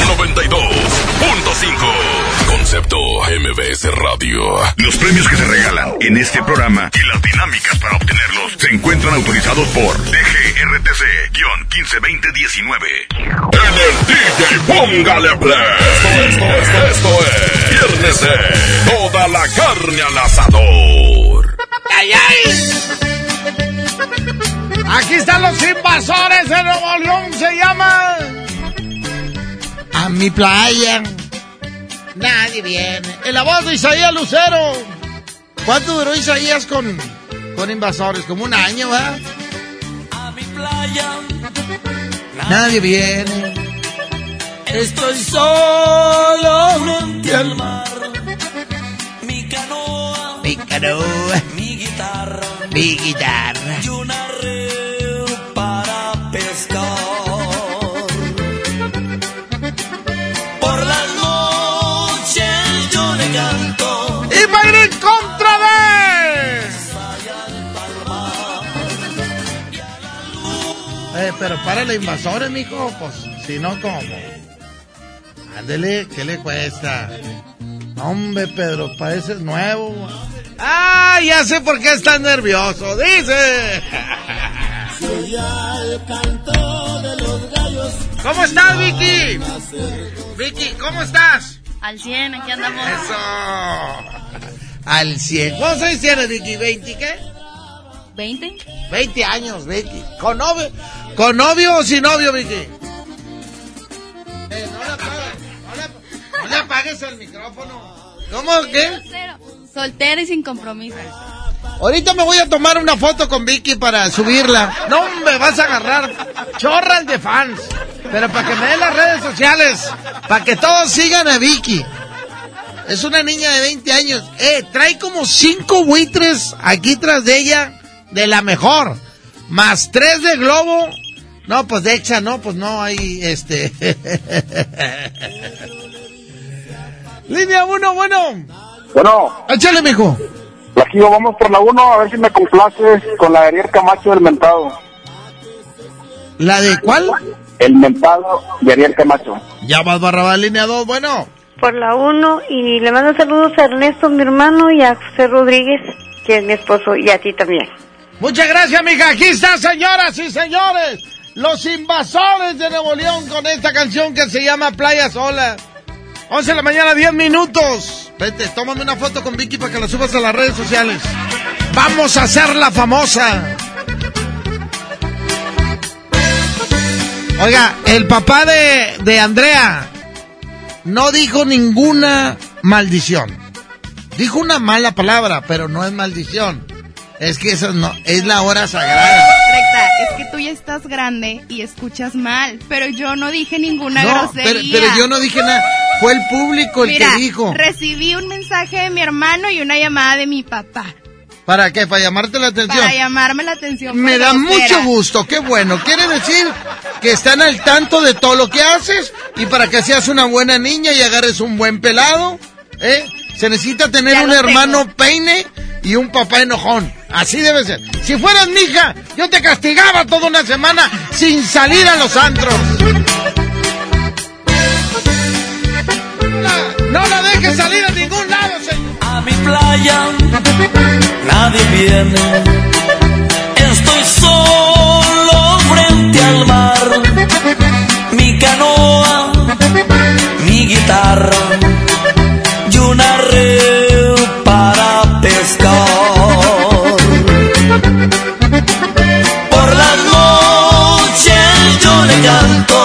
Speaker 5: 92.5. Concepto MBS Radio. Los premios que se regalan en este programa y las dinámicas para obtenerlos se encuentran autorizados por DGRTC-152019. En el DJ Póngale Play. Esto, esto, esto, esto es Viernes de Toda la carne al asador.
Speaker 2: ¡Ay, ay! Aquí están los invasores de Nuevo León, se llama a mi playa. Nadie viene. En la voz de Isaías Lucero. ¿Cuánto duró Isaías con, con invasores? Como un año, ¿verdad?
Speaker 46: A mi playa.
Speaker 2: Nadie viene.
Speaker 46: Estoy solo frente al mar. Mi canoa.
Speaker 2: Mi canoa.
Speaker 46: Mi guitarra.
Speaker 2: Mi guitarra.
Speaker 46: Y una red
Speaker 2: Eh, pero párale invasores, mijo, pues, si no, ¿cómo? Ándele, ¿qué le cuesta? Hombre, Pedro, pareces nuevo. ¡Ah, ya sé por qué estás nervioso! ¡Dice! ¿Cómo estás, Vicky? Vicky, ¿cómo estás?
Speaker 47: Al 100, aquí andamos.
Speaker 2: Eso. Al 100. ¿Cuántos años tienes, Vicky? ¿20 qué?
Speaker 47: ¿20?
Speaker 2: 20 años, Vicky. ¿Con novio, ¿Con novio o sin novio, Vicky? Eh, no le apagues, no le, no le apagues al micrófono. ¿Cómo? ¿Qué?
Speaker 48: Soltera y sin compromiso.
Speaker 2: Ahorita me voy a tomar una foto con Vicky para subirla. No, me vas a agarrar chorras de fans. Pero para que me den las redes sociales. Para que todos sigan a Vicky. Es una niña de 20 años. Eh, trae como cinco buitres aquí tras de ella. De la mejor. Más tres de globo. No, pues de Exa, no, pues no hay este. Línea 1, bueno.
Speaker 49: Bueno.
Speaker 2: Échale, mijo.
Speaker 49: Aquí vamos por la 1, a ver si me complaces con la de Ariel Camacho del Mentado.
Speaker 2: ¿La de cuál?
Speaker 49: El Mentado de Ariel Camacho.
Speaker 2: Ya vas, Barrabás, línea 2, bueno.
Speaker 50: Por la 1 y le mando saludos a Ernesto, mi hermano, y a José Rodríguez, que es mi esposo, y a ti también.
Speaker 2: Muchas gracias, mija. Aquí está, señoras y señores. Los invasores de Nuevo León con esta canción que se llama Playa Sola. 11 de la mañana, 10 minutos. Vete, tómame una foto con Vicky para que la subas a las redes sociales. Vamos a hacerla famosa. Oiga, el papá de, de Andrea no dijo ninguna maldición. Dijo una mala palabra, pero no es maldición. Es que eso no, es la hora sagrada.
Speaker 47: Recta, es que tú ya estás grande y escuchas mal, pero yo no dije ninguna
Speaker 2: No, pero,
Speaker 47: grosería.
Speaker 2: pero yo no dije nada. Fue el público el
Speaker 47: Mira,
Speaker 2: que dijo.
Speaker 47: recibí un mensaje de mi hermano y una llamada de mi papá
Speaker 2: ¿Para qué? ¿Para llamarte la atención?
Speaker 47: para llamarme la atención.
Speaker 2: Me da mucho gusto, qué bueno. Quiere decir que están al tanto de todo lo que haces y para que seas una buena niña y agarres un buen pelado, ¿eh? Se necesita tener
Speaker 47: Ya
Speaker 2: un hermano peine y un papá enojón. Así debe ser. Si fueras mi hija, yo te castigaba toda una semana sin salir a los antros. No, la dejes salir a ningún lado, señor.
Speaker 46: A mi playa nadie viene. Estoy solo frente al mar. Mi canoa, mi guitarra y una red yo le canto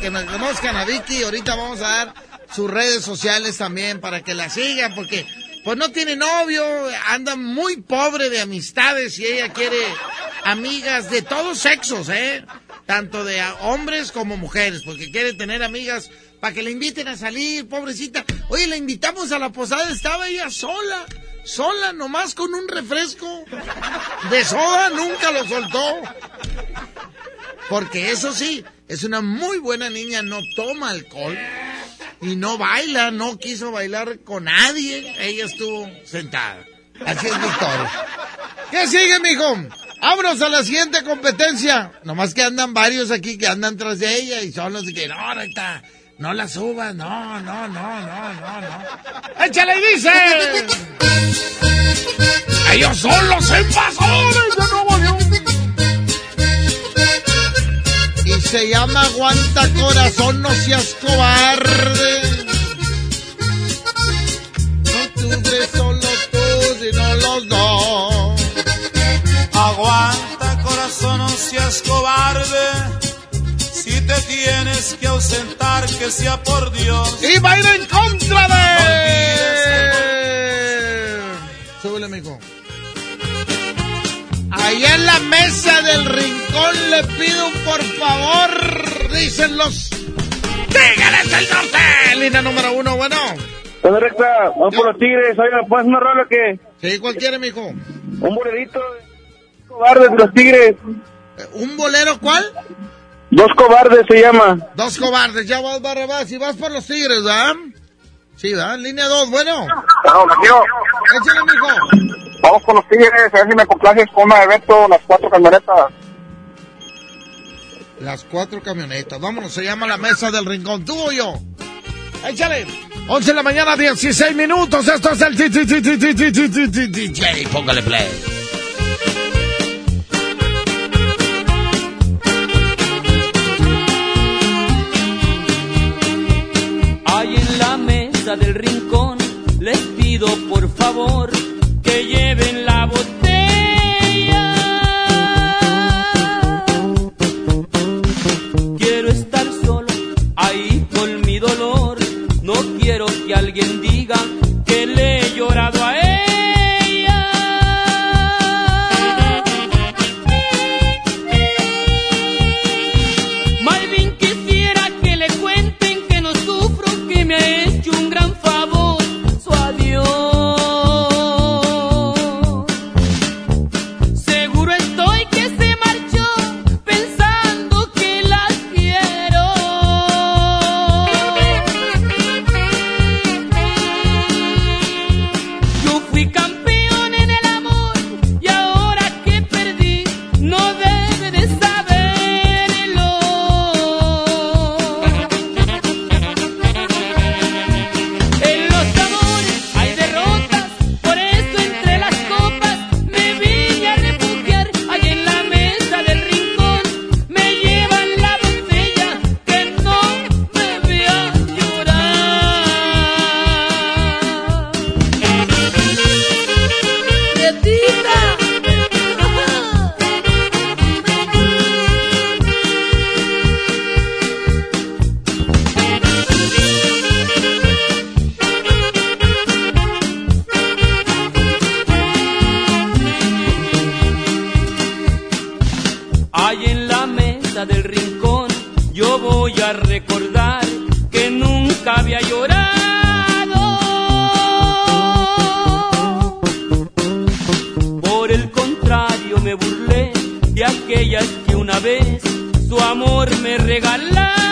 Speaker 46: Que la
Speaker 2: conozcan a Vicky. Ahorita vamos a dar sus redes sociales también para que la sigan, porque pues no tiene novio, anda muy pobre de amistades y ella quiere amigas de todos sexos, ¿eh? Tanto de hombres como mujeres, porque quiere tener amigas para que la inviten a salir, pobrecita. Oye, la invitamos a la posada, estaba ella sola, sola, nomás con un refresco de soda, nunca lo soltó. Porque eso sí, es una muy buena niña, no toma alcohol y no baila, no quiso bailar con nadie, ella estuvo sentada. Así es Victoria. ¿Qué sigue, mijo? Vámonos a la siguiente competencia. Nomás que andan varios aquí que andan tras de ella y son los que, no, ahorita, no la subas, no, no, no, no, no, no. ¡Échale y dice! Ellos son los invasores de Nuevo se llama Aguanta Corazón, no seas cobarde. No tuve solo tú, sino los dos.
Speaker 26: Aguanta corazón, no seas cobarde. Si te tienes que ausentar, que sea por Dios.
Speaker 2: Y va a ir en contra de... Súbele, mijo. Allá en la mesa del rincón le pido un por favor, dicen los Tigres del Norte. Línea número uno, bueno.
Speaker 3: Hola, recta, vamos por los tigres. Oiga, ¿puedes una rola que?
Speaker 2: Sí, ¿cuál quiere, mijo?
Speaker 3: Un bolerito de cobardes de los tigres.
Speaker 2: ¿Un bolero cuál?
Speaker 3: Dos cobardes se llama.
Speaker 2: Dos cobardes, ya vas, Barrabás, y vas por los Tigres, ¿verdad? Sí, ¿verdad? Línea dos, bueno.
Speaker 51: No, me quiero.
Speaker 2: Échale, mijo.
Speaker 51: Vamos con los tigres, a ver si me complaces con un evento, las cuatro camionetas.
Speaker 2: Las cuatro camionetas, vámonos, se llama la mesa del rincón, tú o yo. Échale. 11 de la mañana, 16 minutos, esto es el DJ, póngale play.
Speaker 1: Ahí en la mesa del rincón les pido por favor que lleven la botella. Quiero estar solo ahí con mi dolor. No quiero que alguien diga del rincón yo voy a recordar que nunca había llorado. Por el contrario me burlé de aquellas que una vez su amor me regalaron.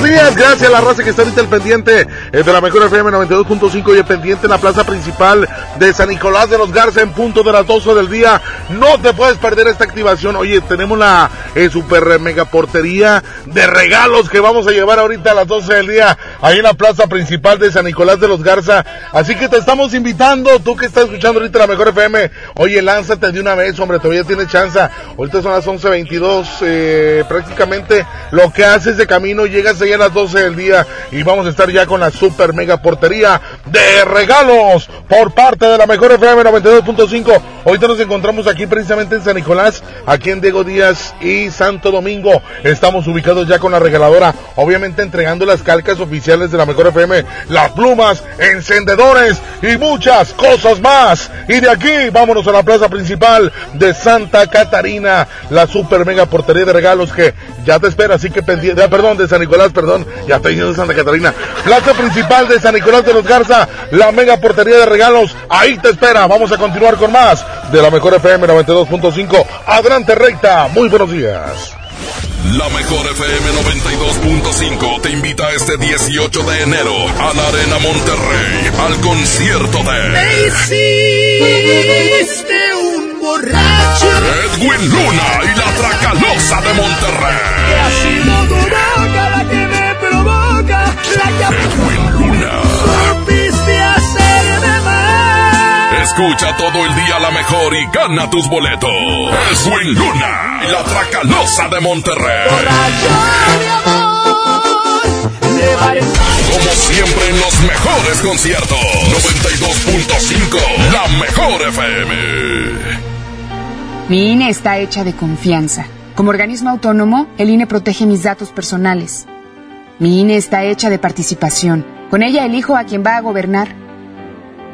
Speaker 52: Buenos días, gracias a la raza que está ahorita el pendiente eh, de la mejor FM 92.5 y el pendiente en la plaza principal de San Nicolás de los Garza en punto de las 12 del día. No te puedes perder esta activación. Oye, tenemos la eh, super mega portería de regalos que vamos a llevar ahorita a las 12 del día ahí en la plaza principal de San Nicolás de los Garza. Así que te estamos invitando, tú que estás escuchando ahorita la mejor FM. Oye, lánzate de una vez, hombre, todavía tienes chance. Ahorita son las 11.22, eh, prácticamente lo que haces de camino, llegas allá a las 12 del día y vamos a estar ya con la super mega portería de regalos por parte de la mejor FM 92.5. Ahorita nos encontramos aquí precisamente en San Nicolás, aquí en Diego Díaz y Santo Domingo. Estamos ubicados ya con la regaladora, obviamente entregando las calcas oficiales de la mejor FM, las plumas, encendedores y muchas cosas más. Y de aquí vámonos a la plaza principal de Santa Catarina, la super mega portería de regalos que ya te espera, así que pendiente, ah, perdón, de San Nicolás, perdón, ya estoy diciendo Santa Catarina. Plaza principal de San Nicolás de los Garza, la mega portería de regalos, ahí te espera. Vamos a continuar con más de la mejor FM 92.5. Adelante recta, muy buenos días.
Speaker 5: La mejor FM 92.5 te invita este 18 de enero a la Arena Monterrey al concierto de...
Speaker 26: Me hiciste un borracho.
Speaker 5: Edwin Luna y la Tracalosa de Monterrey.
Speaker 26: Que ha sido tu boca la que me provoca, la que
Speaker 5: Edwin Luna. Escucha todo el día la mejor y gana tus boletos. Edwin Luna y la Tracalosa de Monterrey. Como siempre en los mejores conciertos. 92.5, la mejor FM.
Speaker 53: Mi INE está hecha de confianza. Como organismo autónomo, el INE protege mis datos personales. Mi INE está hecha de participación. Con ella elijo a quien va a gobernar.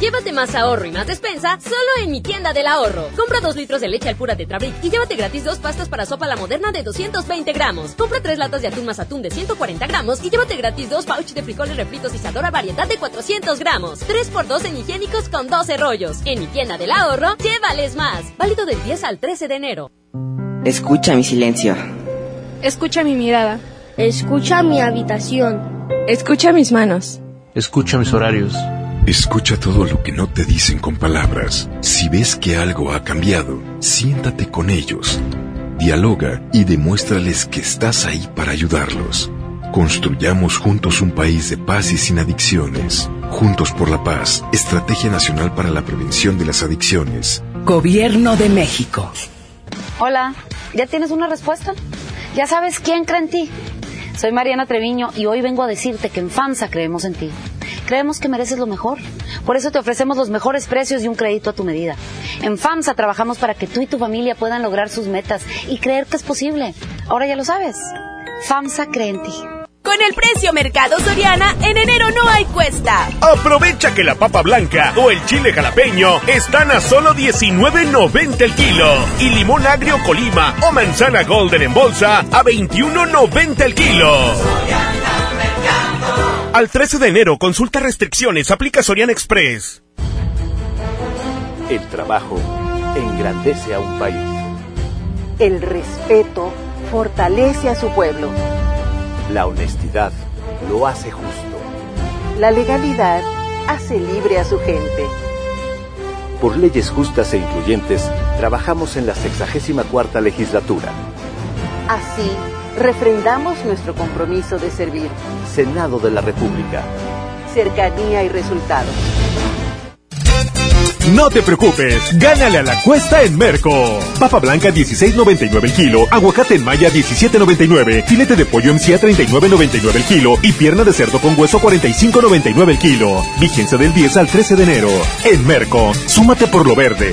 Speaker 7: Llévate más ahorro y más despensa solo en mi tienda del ahorro. Compra dos litros de leche al pura Tetrabric y llévate gratis dos pastas para sopa la moderna de 220 gramos. Compra tres latas de atún más atún de 140 gramos y llévate gratis dos pouch de frijoles refritos y sadora variedad de 400 gramos. 3 por 2 en higiénicos con 12 rollos. En mi tienda del ahorro, llévales más. Válido del 10 al 13 de enero.
Speaker 54: Escucha mi silencio.
Speaker 55: Escucha mi mirada.
Speaker 56: Escucha mi habitación.
Speaker 55: Escucha mis manos.
Speaker 57: Escucha mis horarios.
Speaker 6: Escucha todo lo que no te dicen con palabras. Si ves que algo ha cambiado, siéntate con ellos. Dialoga y demuéstrales que estás ahí para ayudarlos. Construyamos juntos un país de paz y sin adicciones. Juntos por la paz, Estrategia Nacional para la Prevención de las Adicciones.
Speaker 20: Gobierno de México.
Speaker 34: Hola, ¿ya tienes una respuesta? ¿Ya sabes quién cree en ti? Soy Mariana Treviño y hoy vengo a decirte que en FAMSA creemos en ti. Creemos que mereces lo mejor. Por eso te ofrecemos los mejores precios y un crédito a tu medida. En FAMSA trabajamos para que tú y tu familia puedan lograr sus metas y creer que es posible. Ahora ya lo sabes. FAMSA cree en ti.
Speaker 14: Con el precio Mercado Soriana, en enero no hay cuesta.
Speaker 42: Aprovecha que la papa blanca o el chile jalapeño están a solo 19.90 el kilo. Y limón agrio Colima o manzana golden en bolsa a 21.90 el kilo. Al 13 de enero, consulta restricciones, aplica Soriana Express.
Speaker 58: El trabajo engrandece a un país.
Speaker 59: El respeto fortalece a su pueblo.
Speaker 58: La honestidad lo hace justo.
Speaker 59: La legalidad hace libre a su gente.
Speaker 58: Por leyes justas e incluyentes, trabajamos en la 64 legislatura.
Speaker 59: Así, refrendamos nuestro compromiso de servir.
Speaker 58: Senado de la República.
Speaker 59: Cercanía y resultados.
Speaker 42: No te preocupes, gánale a la cuesta en Merco. Papa blanca 16.99 el kilo, aguacate en maya 17.99, filete de pollo en CIA 39.99 el kilo y pierna de cerdo con hueso 45.99 el kilo. Vigencia del 10 al 13 de enero. En Merco, súmate por lo verde.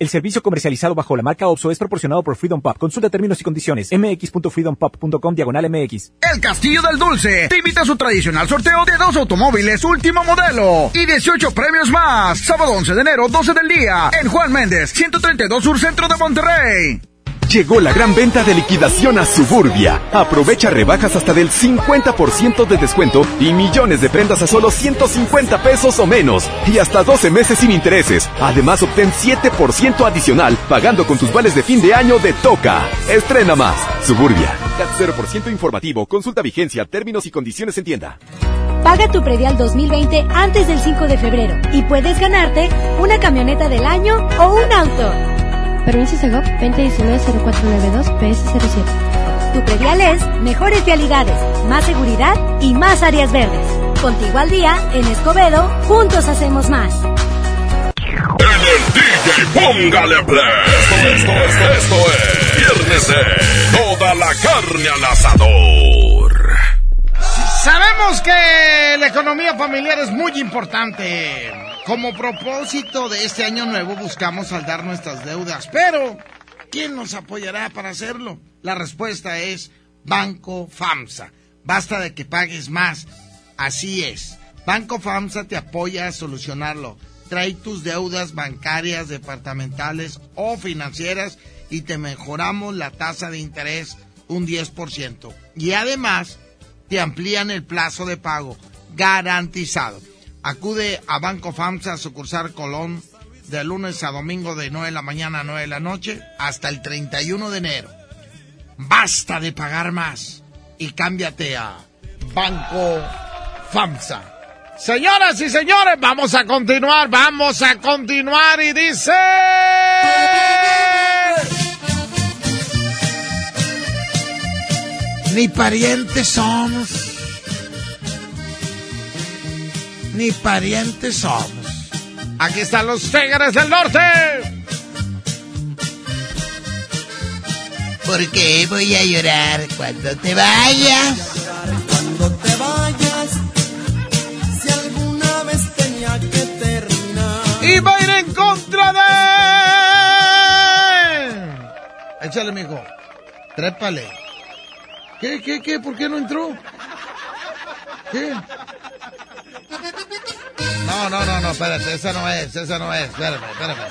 Speaker 60: El servicio comercializado bajo la marca OPSO es proporcionado por Freedom Pop. Consulta términos y condiciones. mx.freedompop.com diagonal mx.
Speaker 61: El Castillo del Dulce te invita a su tradicional sorteo de dos automóviles último modelo y 18 premios más. Sábado 11 de enero, 12 del día, en Juan Méndez, 132 Sur Centro de Monterrey.
Speaker 10: Llegó la gran venta de liquidación a Suburbia. Aprovecha rebajas hasta del 50% de descuento y millones de prendas a solo 150 pesos o menos. Y hasta 12 meses sin intereses. Además, obtén 7% adicional pagando con tus vales de fin de año de Toca. Estrena más. Suburbia. CAT 0% informativo. Consulta vigencia, términos y condiciones en tienda.
Speaker 62: Paga tu predial 2020 antes del 5 de febrero y puedes ganarte una camioneta del año o un auto.
Speaker 63: Permiso Segov 2019-0492-PS07.
Speaker 62: Tu predial es mejores vialidades, más seguridad y más áreas verdes. Contigo al día, en Escobedo, juntos hacemos más.
Speaker 5: En el DJ Póngale Play. Esto, esto, esto, esto es Viernes de Toda la carne al asador.
Speaker 2: Sabemos que la economía familiar es muy importante. Como propósito de este año nuevo buscamos saldar nuestras deudas, pero ¿quién nos apoyará para hacerlo? La respuesta es Banco FAMSA. Basta de que pagues más. Así es. Banco FAMSA te apoya a solucionarlo. Trae tus deudas bancarias, departamentales o financieras y te mejoramos la tasa de interés un 10%. Y además te amplían el plazo de pago garantizado. Acude a Banco FAMSA, sucursal Colón, de lunes a domingo de 9 de la mañana a 9 de la noche hasta el 31 de enero. Basta de pagar más y cámbiate a Banco FAMSA. Señoras y señores, vamos a continuar, vamos a continuar y dice... Ni parientes somos. Ni parientes somos. Aquí están los Tigres del Norte.
Speaker 64: ¿Por qué voy a llorar cuando te vayas?
Speaker 65: Cuando te vayas, si alguna vez tenía que terminar.
Speaker 2: Y va a ir en contra de... Échale, mijo. Trépale. ¿Qué, qué, qué? ¿Por qué no entró? ¿Qué? No, no, no, no, espérate, esa no es, esa no es, espérame, espérame.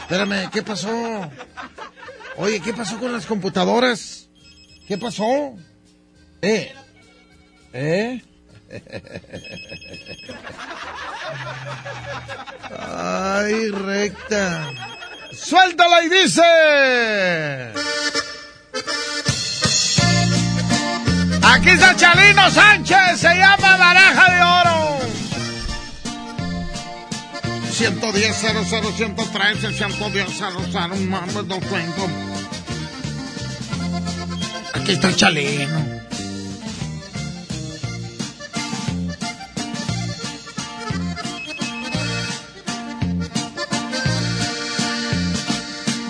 Speaker 2: Espérame, ¿qué pasó? Oye, ¿qué pasó con las computadoras? ¿Qué pasó? ¿Eh? ¿Eh? Ay, recta. ¡Suéltala y dice! Aquí está Chalino Sánchez, se llama Baraja de Oro. 110 00 113 110 00 mames no tengo. Aquí está Chalino.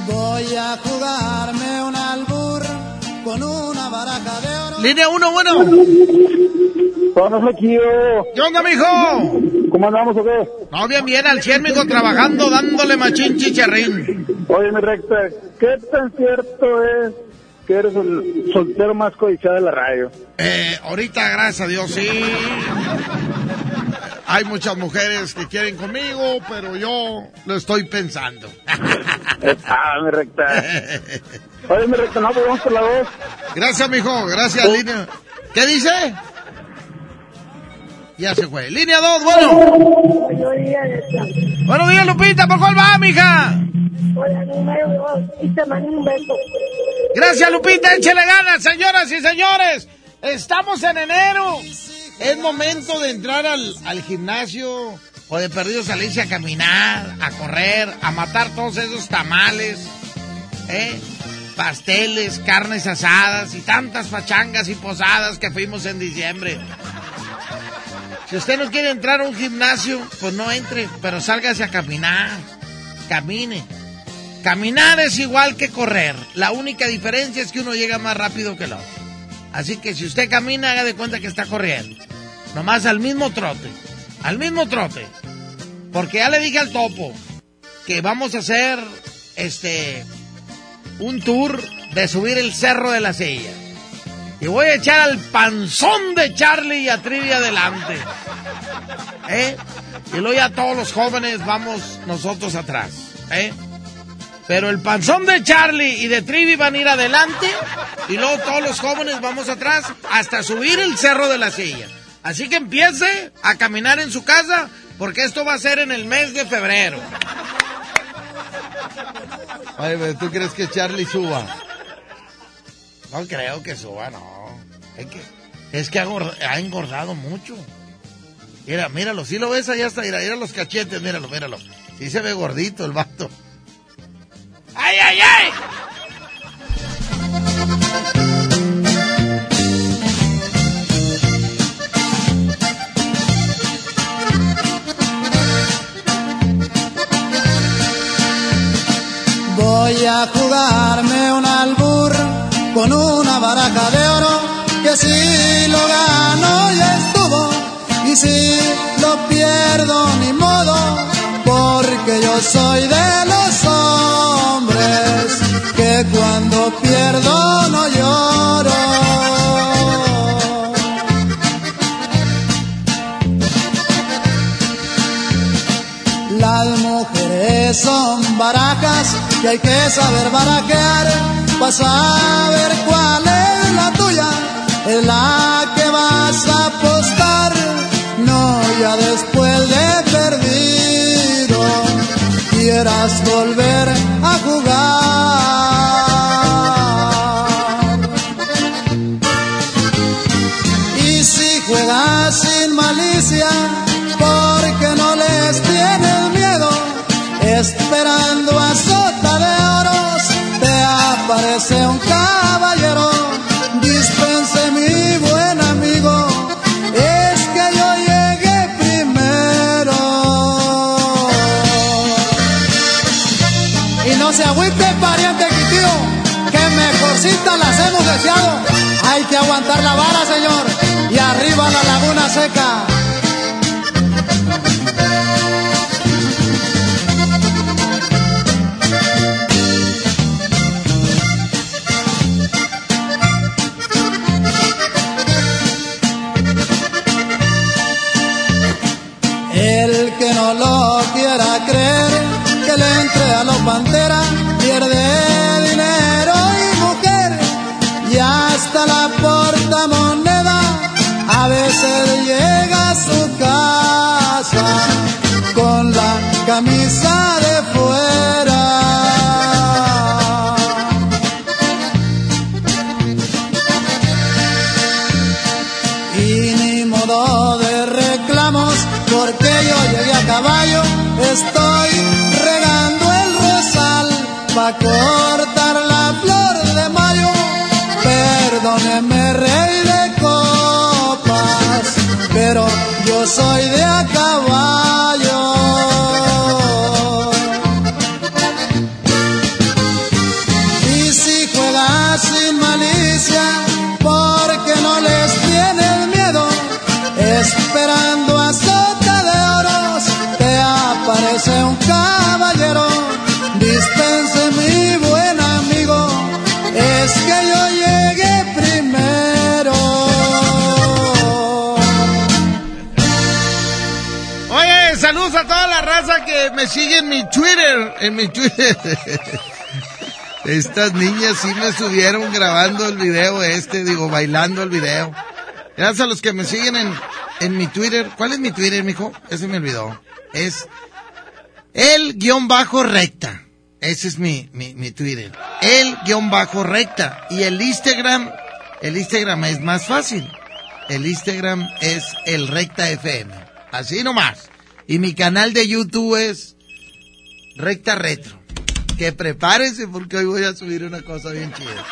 Speaker 65: Voy a jugarme un albur con una baraja de.
Speaker 2: Línea 1, bueno.
Speaker 3: Buenos flequillo.
Speaker 2: ¿Qué onda, mijo?
Speaker 3: ¿Cómo andamos o qué?
Speaker 2: No, bien, bien, al 100, mijo, trabajando, dándole machín chicharrín.
Speaker 3: Oye, mi recta, ¿qué tan cierto es que eres el soltero más codiciado de la radio?
Speaker 2: Eh, ahorita, gracias a Dios, sí. Hay muchas mujeres que quieren conmigo, pero yo lo estoy pensando.
Speaker 3: ah, mi recta. Oye, mi recta, no, pues vamos por la voz.
Speaker 2: Gracias, mijo, gracias,
Speaker 3: Oh.
Speaker 2: línea. ¿Qué dice? Ya se fue. Línea 2, bueno. Buenos días, Lupita, ¿por cuál va, mija?
Speaker 63: Hola, número dos. Y te mando un beso.
Speaker 2: Gracias, Lupita, échele ganas, señoras y señores. Estamos en enero. Es momento de entrar al, al gimnasio o de perdido salirse a caminar, a correr, a matar todos esos tamales, ¿eh? Pasteles, carnes asadas y tantas pachangas y posadas que fuimos en diciembre. Si usted no quiere entrar a un gimnasio, pues no entre, pero sálgase a caminar. camine. Caminar es igual que correr. La única diferencia es que uno llega más rápido que el otro. Así que si usted camina, haga de cuenta que está corriendo. Nomás al mismo trote. Al mismo trote. Porque ya le dije al topo que vamos a hacer este un tour de subir el cerro de la silla. Y voy a echar al panzón de Charlie y a Trivi adelante. ¿Eh? Y luego ya todos los jóvenes vamos nosotros atrás. ¿Eh? Pero el panzón de Charlie y de Trivi van a ir adelante y luego todos los jóvenes vamos atrás hasta subir el cerro de la silla. Así que empiece a caminar en su casa porque esto va a ser en el mes de febrero. Ay, ¿tú crees que Charlie suba? No creo que suba, no. Es que, es que ha, ha engordado mucho. Mira, míralo, si lo ves allá hasta, mira, mira los cachetes, míralo, míralo. Sí se ve gordito el vato. ¡Ay, ay, ay!
Speaker 65: Jugarme un albur con una baraja de oro que si lo gano ya estuvo y si lo pierdo ni modo porque yo soy de los hombres que cuando pierdo no lloro. Las mujeres son barajas y hay que saber barajear para saber cuál es la tuya, es la que vas a apostar, no ya después de perdido quieras volver a jugar. Y si juegas sin malicia, porque no les tienes miedo, esperando seca. El que no lo quiera creer, que le entre con la camisa de fuera. y ni modo de reclamos porque yo llegué a caballo estoy regando el rosal pa cortar soy de a a
Speaker 2: toda la raza que me sigue en mi Twitter. En mi Twitter. Estas niñas sí me subieron grabando el video este, digo, bailando el video. Gracias a los que me siguen en, en mi Twitter. ¿Cuál es mi Twitter, mijo? Ese me olvidó. Es el guion bajo recta. Ese es mi, mi, mi Twitter. El guion bajo recta. Y el Instagram, el Instagram es más fácil. El Instagram es el recta FM. Así nomás. Y mi canal de YouTube es recta retro. Que prepárense porque hoy voy a subir una cosa bien chida.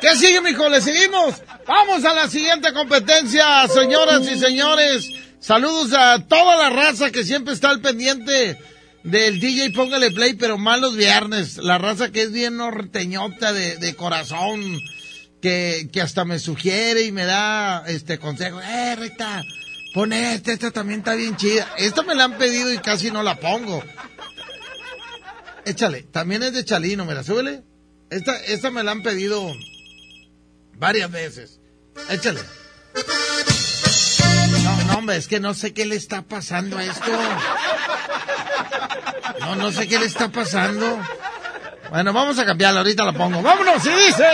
Speaker 2: ¿Qué sigue, mijo? ¿Le seguimos? Vamos a la siguiente competencia, señoras y señores. Saludos a toda la raza que siempre está al pendiente del DJ Póngale Play, pero más los viernes. La raza que es bien norteñota de, de corazón, que, que hasta me sugiere y me da este consejo. Eh, Rita, pon esta, esta también está bien chida. Esta me la han pedido y casi no la pongo. Échale, también es de Chalino, mira, súbele. Esta, esta me la han pedido varias veces. Échale. No, no, hombre, es que no sé qué le está pasando a esto. No, no sé qué le está pasando. Bueno, vamos a cambiarla, ahorita la pongo. ¡Vámonos! ¡Y dice!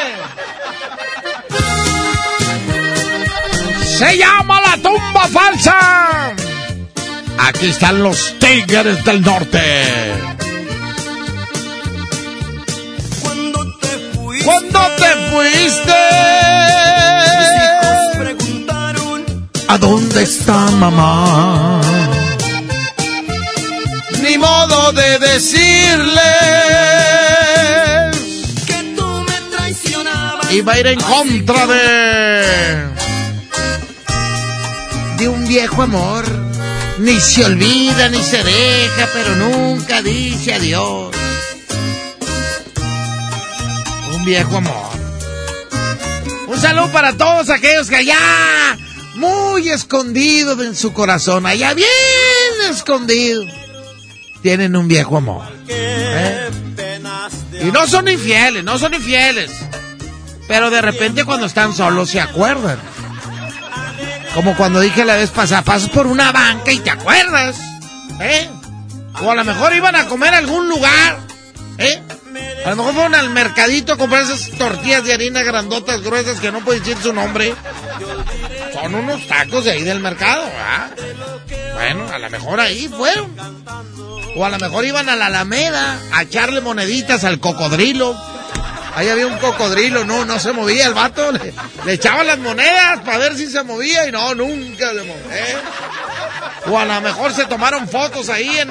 Speaker 2: Se llama la tumba falsa. Aquí están los Tigres del Norte. Cuando te fuiste, ¿a dónde está mamá? Ni modo de decirles
Speaker 66: Que tú me traicionabas.
Speaker 2: Iba a ir en contra de de un viejo amor. Ni se olvida ni se deja, pero nunca dice adiós. Un viejo amor. Un saludo para todos aquellos que allá, muy escondido en su corazón, allá bien escondido, tienen un viejo amor. ¿eh? Y no son infieles, no son infieles. Pero de repente cuando están solos se acuerdan. Como cuando dije la vez pasada, pasas por una banca y te acuerdas. ¿Eh? O a lo mejor iban a comer algún lugar. ¿Eh? A lo mejor fueron al mercadito a comprar esas tortillas de harina grandotas, gruesas, que no puedo decir su nombre. Son unos tacos de ahí del mercado, ¿verdad? Bueno, a lo mejor ahí fueron. O a lo mejor iban a la Alameda a echarle moneditas al cocodrilo. Ahí había un cocodrilo, no, no se movía el vato. Le, le echaban las monedas para ver si se movía y no, nunca se movía. O a lo mejor se tomaron fotos ahí en,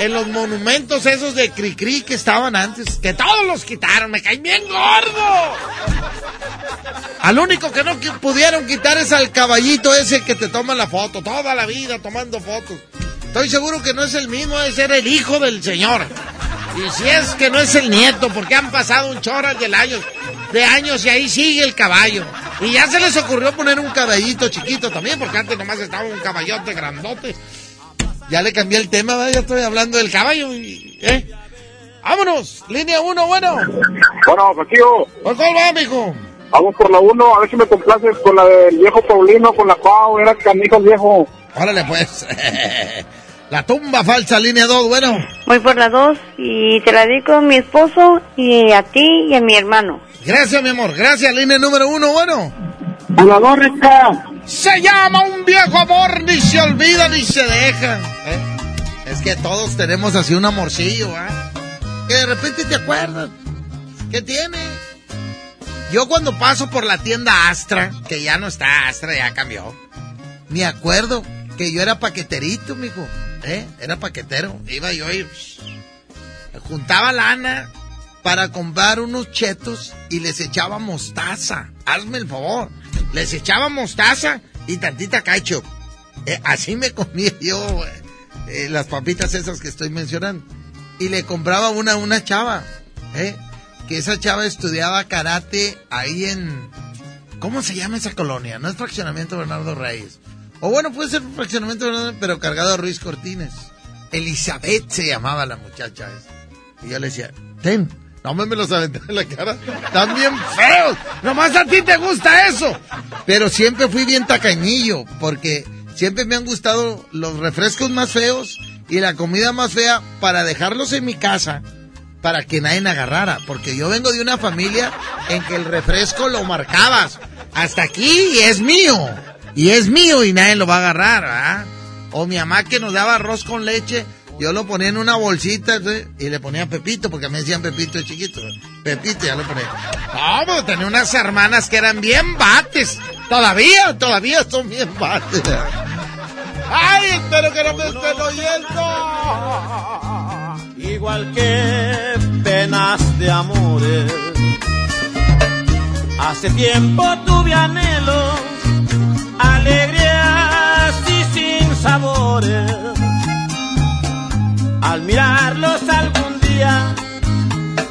Speaker 2: en los monumentos esos de Cricri que estaban antes. Que todos los quitaron, me caí bien gordo. Al único que no pudieron quitar es al caballito ese que te toma la foto, toda la vida tomando fotos. Estoy seguro que no es el mismo, es ser el hijo del señor. Y si es que no es el nieto, porque han pasado un choras de años, de años y ahí sigue el caballo. Y ya se les ocurrió poner un caballito chiquito también, porque antes nomás estaba un caballote grandote. Ya le cambié el tema, ¿verdad? ya estoy hablando del caballo. y- ¿eh? Vámonos, línea uno, bueno.
Speaker 3: Bueno, Paquillo.
Speaker 2: ¿Por cuál va, mijo?
Speaker 3: Vamos por la 1, a ver si me complaces con la del viejo Paulino, con la Pau, era canijo viejo.
Speaker 2: Órale, pues. la tumba falsa, línea 2, bueno.
Speaker 67: Voy por la dos y te la dedico a mi esposo y a ti y a mi hermano.
Speaker 2: Gracias, mi amor. Gracias, línea número uno, bueno.
Speaker 3: A la.
Speaker 2: Se llama un viejo amor, ni se olvida ni se deja. ¿eh? Es que todos tenemos así un amorcillo, ¿ah? Que de repente te acuerdas. ¿Qué tiene? Yo cuando paso por la tienda Astra, que ya no está Astra, ya cambió. Me acuerdo que yo era paqueterito, mijo. ¿Eh? Era paquetero. Iba yo y juntaba lana para comprar unos chetos y les echaba mostaza. Hazme el favor. Les echaba mostaza y tantita ketchup. Eh, así me comía yo eh, eh, las papitas esas que estoy mencionando. Y le compraba una a una chava. ¿eh? Que esa chava estudiaba karate ahí en... ¿Cómo se llama esa colonia? No es fraccionamiento Bernardo Reyes. O bueno, puede ser fraccionamiento pero cargado a Ruiz Cortines. Elizabeth se llamaba la muchacha esa. Y yo le decía, ten, no me, me los aventé en la cara. Están bien feos. Nomás a ti te gusta eso. Pero siempre fui bien tacañillo, porque siempre me han gustado los refrescos más feos y la comida más fea para dejarlos en mi casa para que nadie agarrara. Porque yo vengo de una familia en que el refresco lo marcabas. Hasta aquí es mío. Y es mío y nadie lo va a agarrar, ¿ah? O mi mamá que nos daba arroz con leche, yo lo ponía en una bolsita ¿sí? y le ponía Pepito, porque me decían Pepito de chiquito. Pepito, ya lo ponía. No, pero tenía unas hermanas que eran bien bates. Todavía, todavía son bien bates. ¡Ay, espero que no me estén oyendo!
Speaker 4: igual que penas de amores. Hace tiempo tuve anhelos, alegrías y sin sabores. Al mirarlos algún día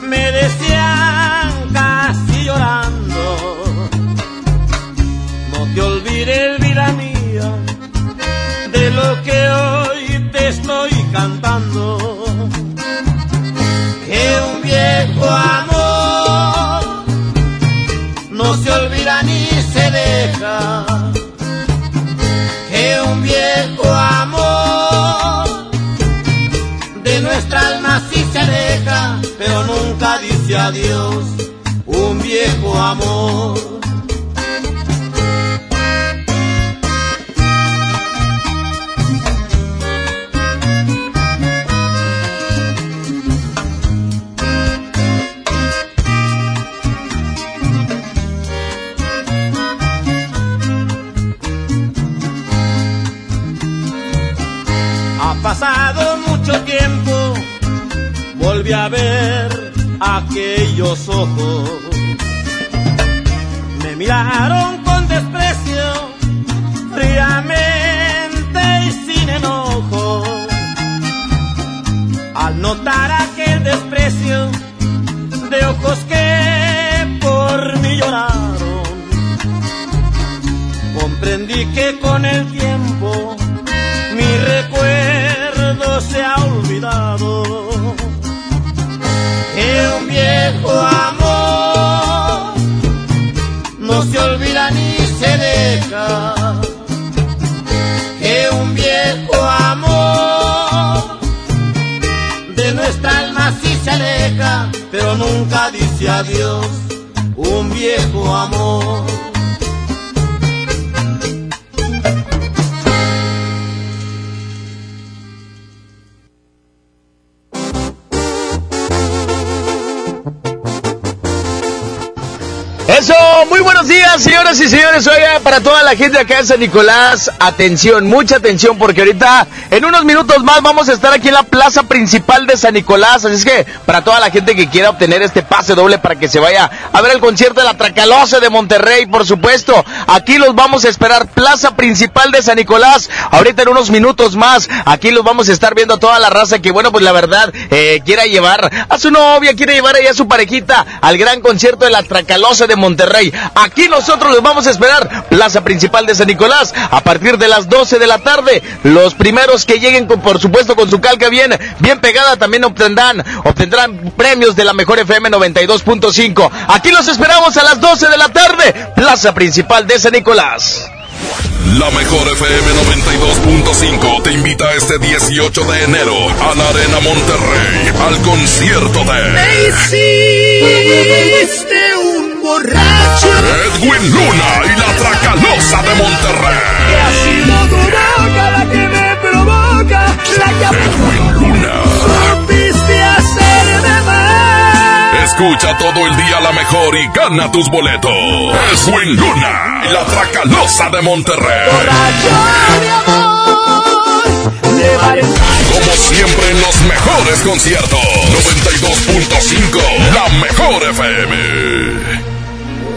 Speaker 4: me decían casi llorando, no te olvides vida mía de lo que hoy te estoy cantando, que un viejo amor no se olvida ni se deja, viejo amor de nuestra alma sí se aleja, pero nunca dice adiós, un viejo amor. Pasado mucho tiempo, volví a ver aquellos ojos. Me miraron con desprecio, fríamente y sin enojo. Al notar aquel desprecio de ojos que por mí lloraron, comprendí que con el tiempo se ha olvidado. Que un viejo amor no se olvida ni se deja. Que un viejo amor de nuestra alma sí se aleja, pero nunca dice adiós. Un viejo amor.
Speaker 68: Eso, muy buenos días, señoras y señores. Oiga, para toda la gente acá en San Nicolás, atención, mucha atención, porque ahorita, en unos minutos más, vamos a estar aquí en la plaza principal de San Nicolás. Así es que, para toda la gente que quiera obtener este pase doble para que se vaya a ver el concierto de la Tracalosa de Monterrey, por supuesto, aquí los vamos a esperar, plaza principal de San Nicolás. Ahorita en unos minutos más, aquí los vamos a estar viendo a toda la raza que, bueno, pues la verdad, eh, quiera llevar a su novia, quiere llevar ahí a su parejita al gran concierto de la Tracalosa de Monterrey. Aquí nosotros los vamos a esperar. Plaza principal de San Nicolás. A partir de las 12 de la tarde. Los primeros que lleguen, con, por supuesto, con su calca bien, bien pegada, también obtendrán, obtendrán premios de la mejor FM 92.5. Aquí los esperamos a las 12 de la tarde. Plaza principal de San Nicolás.
Speaker 5: La mejor FM 92.5 te invita este 18 de enero a la Arena Monterrey al concierto
Speaker 66: Me
Speaker 5: de
Speaker 66: hiciste un borracho.
Speaker 5: Edwin Luna y la Tracalosa de Monterrey.
Speaker 66: Que ha sido tu boca la que me provoca, la que
Speaker 5: Edwin Luna.
Speaker 66: supiste hacerme mal.
Speaker 5: Escucha todo el día la mejor y gana tus boletos. Edwin Luna y la Tracalosa de Monterrey. Como siempre en los mejores conciertos. 92.5, la mejor FM.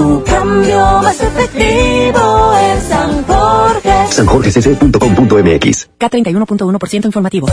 Speaker 66: Tu cambio más efectivo en San Jorge.
Speaker 69: sanjorgecc.com.mx
Speaker 70: K31.1% informativo.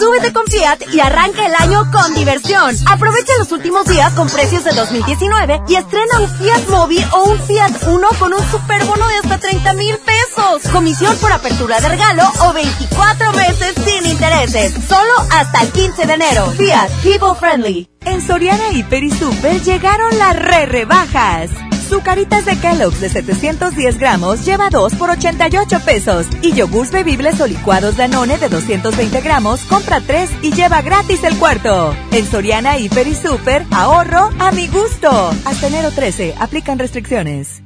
Speaker 12: Súbete con Fiat y arranca el año con diversión. Aprovecha los últimos días con precios de 2019 y estrena un Fiat Mobi o un Fiat Uno con un superbono de hasta 30 mil pesos. Comisión por apertura de regalo o 24 meses sin intereses. Solo hasta el 15 de enero. Fiat People Friendly. En Soriana Hiper y Super llegaron las re rebajas. Zucaritas de Kellogg's de 710 gramos lleva 2 por 88 pesos. Y yogurts bebibles o licuados Danone de 220 gramos compra 3 y lleva gratis el cuarto. En Soriana Hiper y Super, ahorro a mi gusto. Hasta enero 13, aplican restricciones.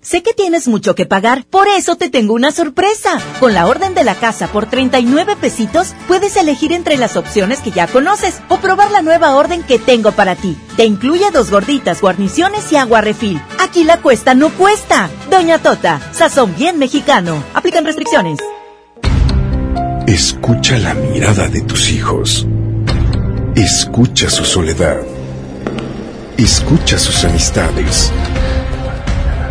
Speaker 12: sé que tienes mucho que pagar, por eso te tengo una sorpresa. Con la orden de la casa por 39 pesitos, puedes elegir entre las opciones que ya conoces o probar la nueva orden que tengo para ti. Te incluye dos gorditas, guarniciones y agua refil. Aquí la cuesta no cuesta. Doña Tota, sazón bien mexicano. Aplican restricciones.
Speaker 6: Escucha la mirada de tus hijos. Escucha su soledad. Escucha sus amistades.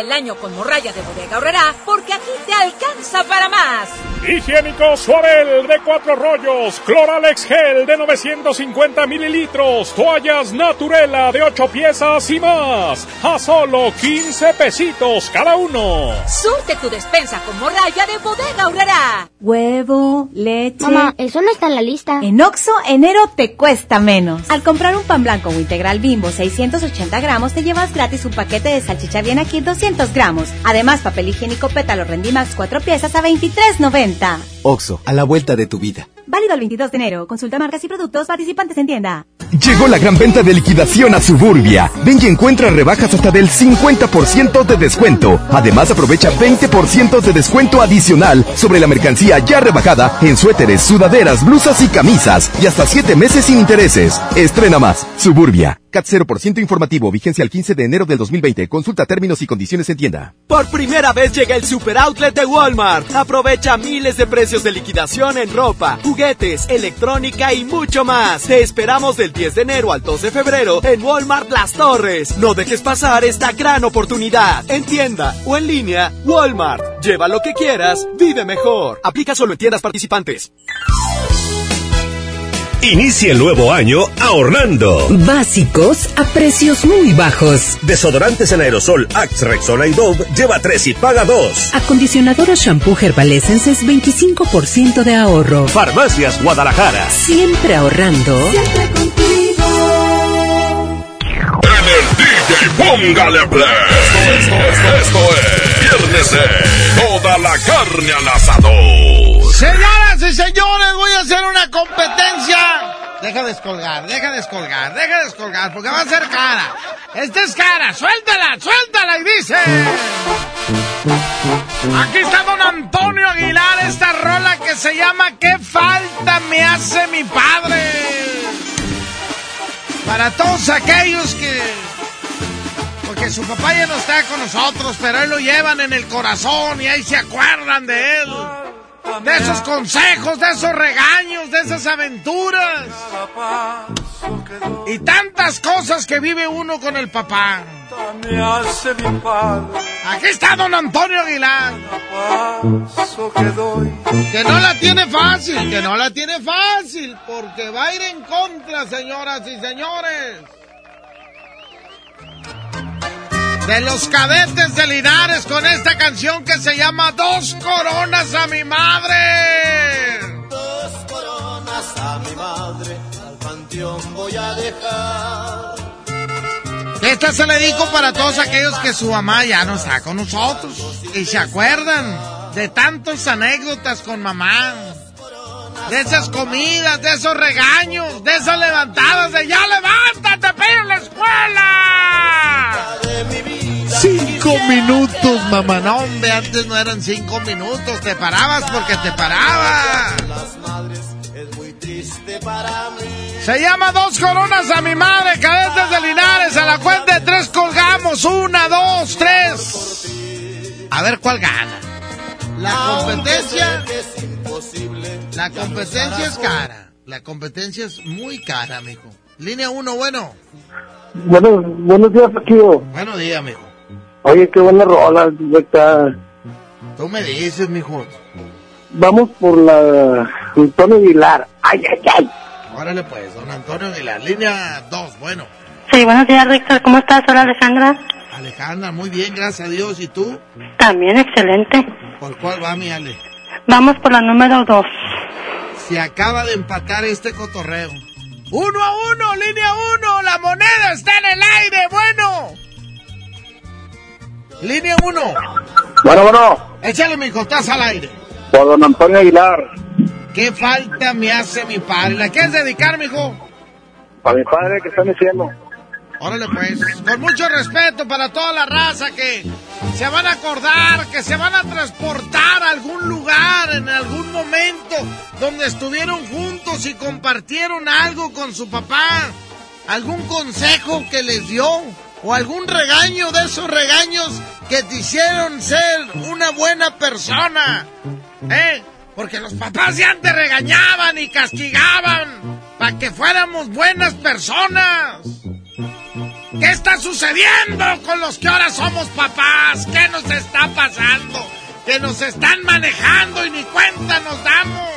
Speaker 71: el año con morralla de bodega horrera porque aquí te alcanza para más.
Speaker 36: Higiénico Suabel de cuatro rollos, Cloralex Gel de 950 mililitros, toallas Naturela de ocho piezas y más, a solo 15 pesitos cada uno.
Speaker 71: Surte tu despensa con morralla de bodega horrera.
Speaker 72: Huevo, leche.
Speaker 73: Mamá, eso no está en la lista.
Speaker 72: En Oxo, enero te cuesta menos. Al comprar un pan blanco o integral bimbo 680 gramos, te llevas gratis un paquete de salchicha bien aquí 200 gramos. Además, papel higiénico pétalo Rendimax 4 piezas a 23.90.
Speaker 74: Oxo, a la vuelta de tu vida.
Speaker 72: Válido el 22 de enero. Consulta marcas y productos participantes en tienda.
Speaker 10: Llegó la gran venta de liquidación a Suburbia. Ven y encuentra rebajas hasta del 50% de descuento. Además aprovecha 20% de descuento adicional sobre la mercancía ya rebajada en suéteres, sudaderas, blusas y camisas. Y hasta 7 meses sin intereses. Estrena más. Suburbia. CAT 0% informativo. Vigencia el 15 de enero del 2020. Consulta términos y condiciones en tienda.
Speaker 75: Por primera vez llega el Super Outlet de Walmart. Aprovecha miles de precios de liquidación en ropa, juguetes, electrónica y mucho más. Te esperamos del 10 de enero al 2 de febrero en Walmart Las Torres. No dejes pasar esta gran oportunidad. En tienda o en línea, Walmart. Lleva lo que quieras, vive mejor. Aplica solo en tiendas participantes.
Speaker 5: Inicia el nuevo año ahorrando.
Speaker 20: Básicos a precios muy bajos.
Speaker 5: Desodorantes en aerosol Axe, Rexona y Dove lleva 3 y paga 2.
Speaker 20: Acondicionador o shampoo Herbal Essences 25% de ahorro.
Speaker 5: Farmacias Guadalajara.
Speaker 20: Siempre ahorrando.
Speaker 5: Siempre contigo. En el DJ Póngale Play. Esto, esto, esto es Viernes de Toda la carne al asador.
Speaker 2: Señoras y señores, voy a hacer una competencia. Deja de descolgar, deja de descolgar, deja de descolgar, porque va a ser cara. Esta es cara, suéltala, suéltala y dice. Aquí está don Antonio Aguilar, esta rola que se llama ¿Qué falta me hace mi padre? Para todos aquellos que porque su papá ya no está con nosotros, pero él lo llevan en el corazón y ahí se acuerdan de él. De esos consejos, de esos regaños, de esas aventuras. Y tantas cosas que vive uno con el papá. Aquí está don Antonio Aguilar. Que no la tiene fácil, que no la tiene fácil, porque va a ir en contra, señoras y señores. De los cadetes de Linares con esta canción que se llama Dos coronas a mi madre.
Speaker 4: Dos coronas a mi madre, al panteón voy a dejar.
Speaker 2: Esta se le dijo para todos aquellos que su mamá ya no está con nosotros y se acuerdan de tantas anécdotas con mamá. De esas comidas, de esos regaños, de esas levantadas de ya levántate, pero la escuela. Cinco minutos, mamá. No, hombre, antes no eran cinco minutos. Te parabas porque te parabas. Se llama Dos Coronas a mi madre, cadetes de Linares. A la cuenta de tres colgamos. Una, dos, tres. A ver cuál gana. La competencia. La competencia es cara. La competencia es muy cara, mijo. Línea uno, bueno.
Speaker 3: Bueno, buenos días, Paquillo.
Speaker 2: Buenos días, mijo.
Speaker 3: Oye, qué buena rola, está.
Speaker 2: Tú me dices, mijo.
Speaker 3: vamos por la Antonio Aguilar. Ay, ay, ay.
Speaker 2: Órale pues, don Antonio Aguilar, línea 2, bueno.
Speaker 76: Sí, buenos días, Víctor. ¿Cómo estás? Hola, Alejandra.
Speaker 2: Alejandra, muy bien, gracias a Dios. ¿Y tú?
Speaker 76: También excelente.
Speaker 2: ¿Por cuál va mi Ale?
Speaker 76: Vamos por la número dos.
Speaker 2: Se acaba de empatar este cotorreo. Uno a uno, línea uno, la moneda está en el aire, bueno. Línea uno.
Speaker 3: Bueno, bueno,
Speaker 2: Échale, mijo, estás al aire.
Speaker 3: por don Antonio Aguilar.
Speaker 2: ¿Qué falta me hace mi padre? ¿La quieres dedicar, mijo?
Speaker 3: Para mi padre que está diciendo.
Speaker 2: Órale pues, con mucho respeto para toda la raza que se van a acordar, que se van a transportar a algún lugar en algún momento donde estuvieron juntos y compartieron algo con su papá, algún consejo que les dio o algún regaño de esos regaños que te hicieron ser una buena persona. ¿Eh? Porque los papás ya antes regañaban y castigaban para que fuéramos buenas personas. ¿Qué está sucediendo con los que ahora somos papás? ¿Qué nos está pasando? Que nos están manejando y ni cuenta nos damos.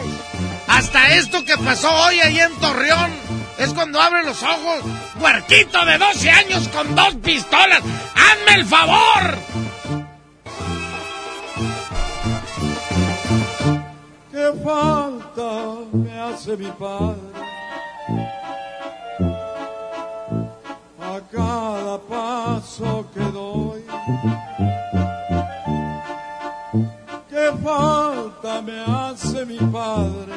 Speaker 2: Hasta esto que pasó hoy ahí en Torreón es cuando abren los ojos. Huerquito de 12 años con dos pistolas. ¡Hazme el favor!
Speaker 77: ¿Qué falta me hace mi padre? Cada paso que doy. ¿Qué falta me hace mi padre?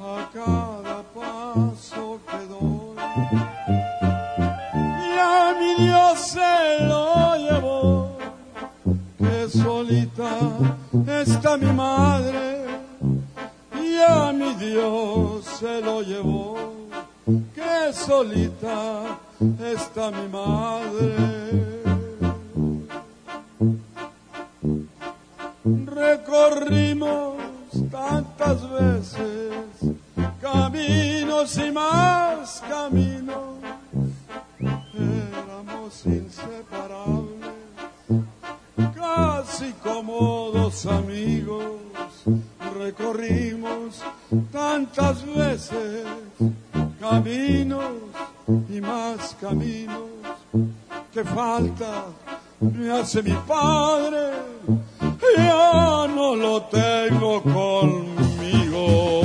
Speaker 77: A cada paso que doy. Y a mi Dios se lo llevó que solita está mi madre y a mi Dios se lo llevó, que solita está mi madre. Recorrimos tantas veces caminos y más caminos, éramos inseparables casi como dos amigos recorrimos tantas veces caminos y más caminos que falta me hace mi padre. Ya no lo tengo conmigo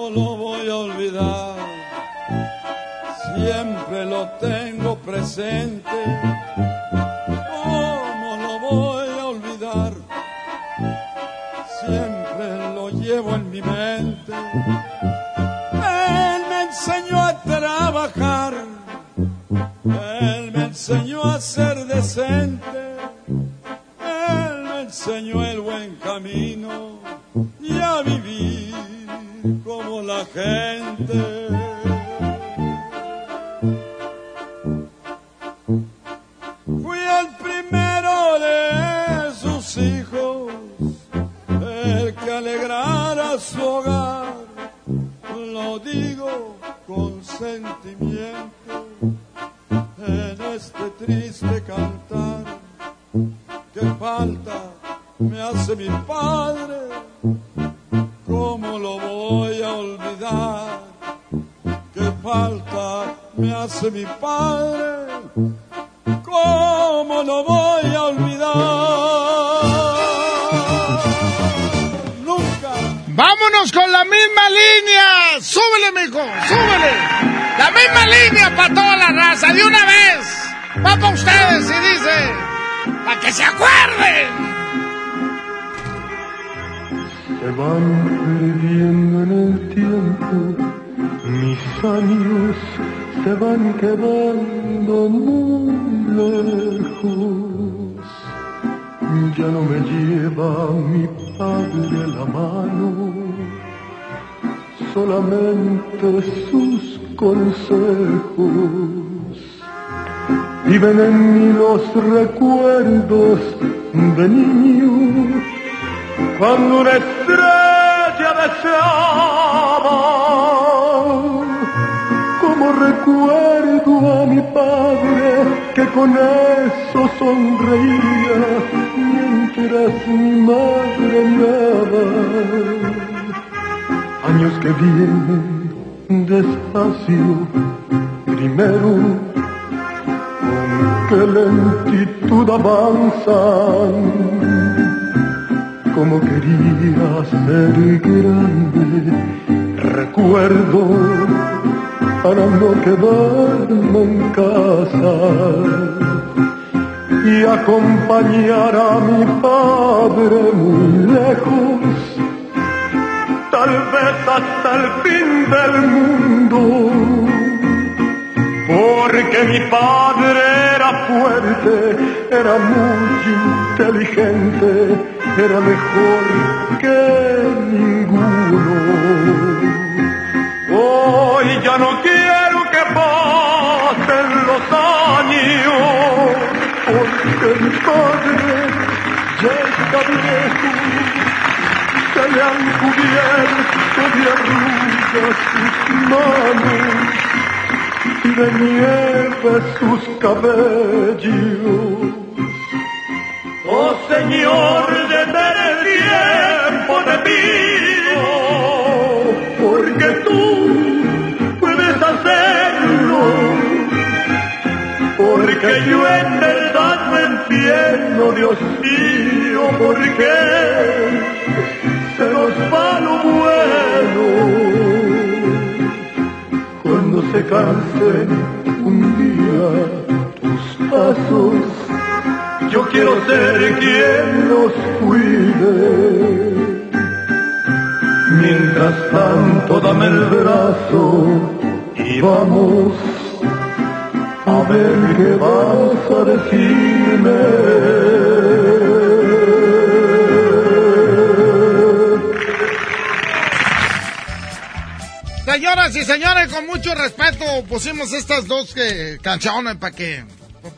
Speaker 77: ¿Cómo lo voy a olvidar? Siempre lo tengo presente. ¿Cómo lo voy a olvidar? Siempre lo llevo en mi mente. Como
Speaker 78: quería ser grande, recuerdo para no quedarme en casa y acompañar a mi padre muy lejos, tal vez hasta el fin del mundo, porque mi padre era fuerte, era muy inteligente, era mejor que ninguno. Hoy ya no quiero que pasen los años, porque mi padre ya está viejo, se le han cubierto de arrugas sus manos de nieve sus cabellos. Oh Señor, detén el tiempo pido, porque tú puedes hacerlo, porque yo en verdad me entiendo, Dios mío, porque se nos va bueno se cansen un día tus pasos, yo quiero ser quien los cuide. Mientras tanto dame el brazo y vamos a ver qué vas a decirme.
Speaker 2: Señoras y señores, con mucho respeto pusimos estas dos que, canciones para que,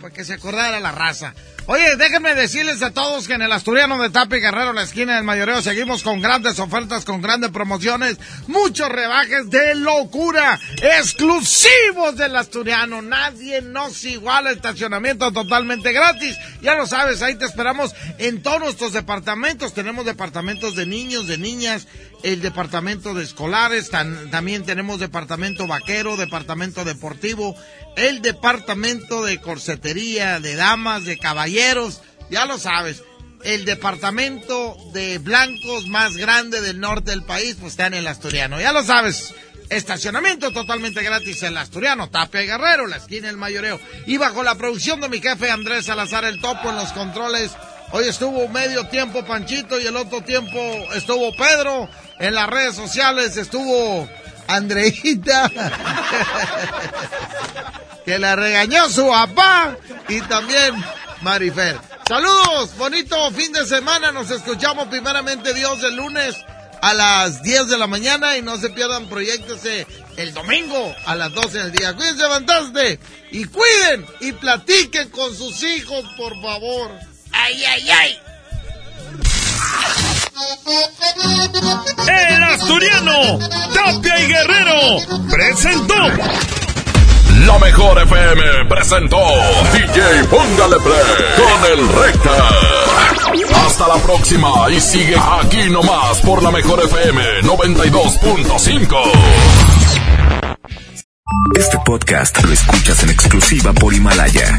Speaker 2: para que se acordara la raza. Oye, déjenme decirles a todos que en el Asturiano de Tapi Guerrero, la esquina del mayoreo, seguimos con grandes ofertas, con grandes promociones, muchos rebajes de locura, exclusivos del Asturiano. Nadie nos iguala, estacionamiento totalmente gratis. Ya lo sabes, ahí te esperamos en todos nuestros departamentos. Tenemos departamentos de niños, de niñas, el departamento de escolares, también tenemos departamento vaquero, departamento deportivo, el departamento de corsetería, de damas, de caballeros, ya lo sabes. El departamento de blancos más grande del norte del país, pues está en el Asturiano, ya lo sabes. Estacionamiento totalmente gratis en el Asturiano, Tapia Guerrero, la esquina del mayoreo. Y bajo la producción de mi jefe Andrés Salazar el Topo en los controles. Hoy estuvo medio tiempo Panchito y el otro tiempo estuvo Pedro. En las redes sociales estuvo Andreita, que le regañó su papá, y también Marifer. Saludos, bonito fin de semana. Nos escuchamos primeramente Dios el lunes a las 10 de la mañana y no se pierdan proyectese el domingo a las 12 del día. Cuídense bastante y cuiden y platiquen con sus hijos, por favor. Ay, ay, ay.
Speaker 79: El asturiano, Tapia y Guerrero, presentó.
Speaker 80: La mejor FM presentó DJ Póngale Play con el Recta. Hasta la próxima y sigue aquí nomás por la mejor FM 92.5.
Speaker 81: Este podcast lo escuchas en exclusiva por Himalaya.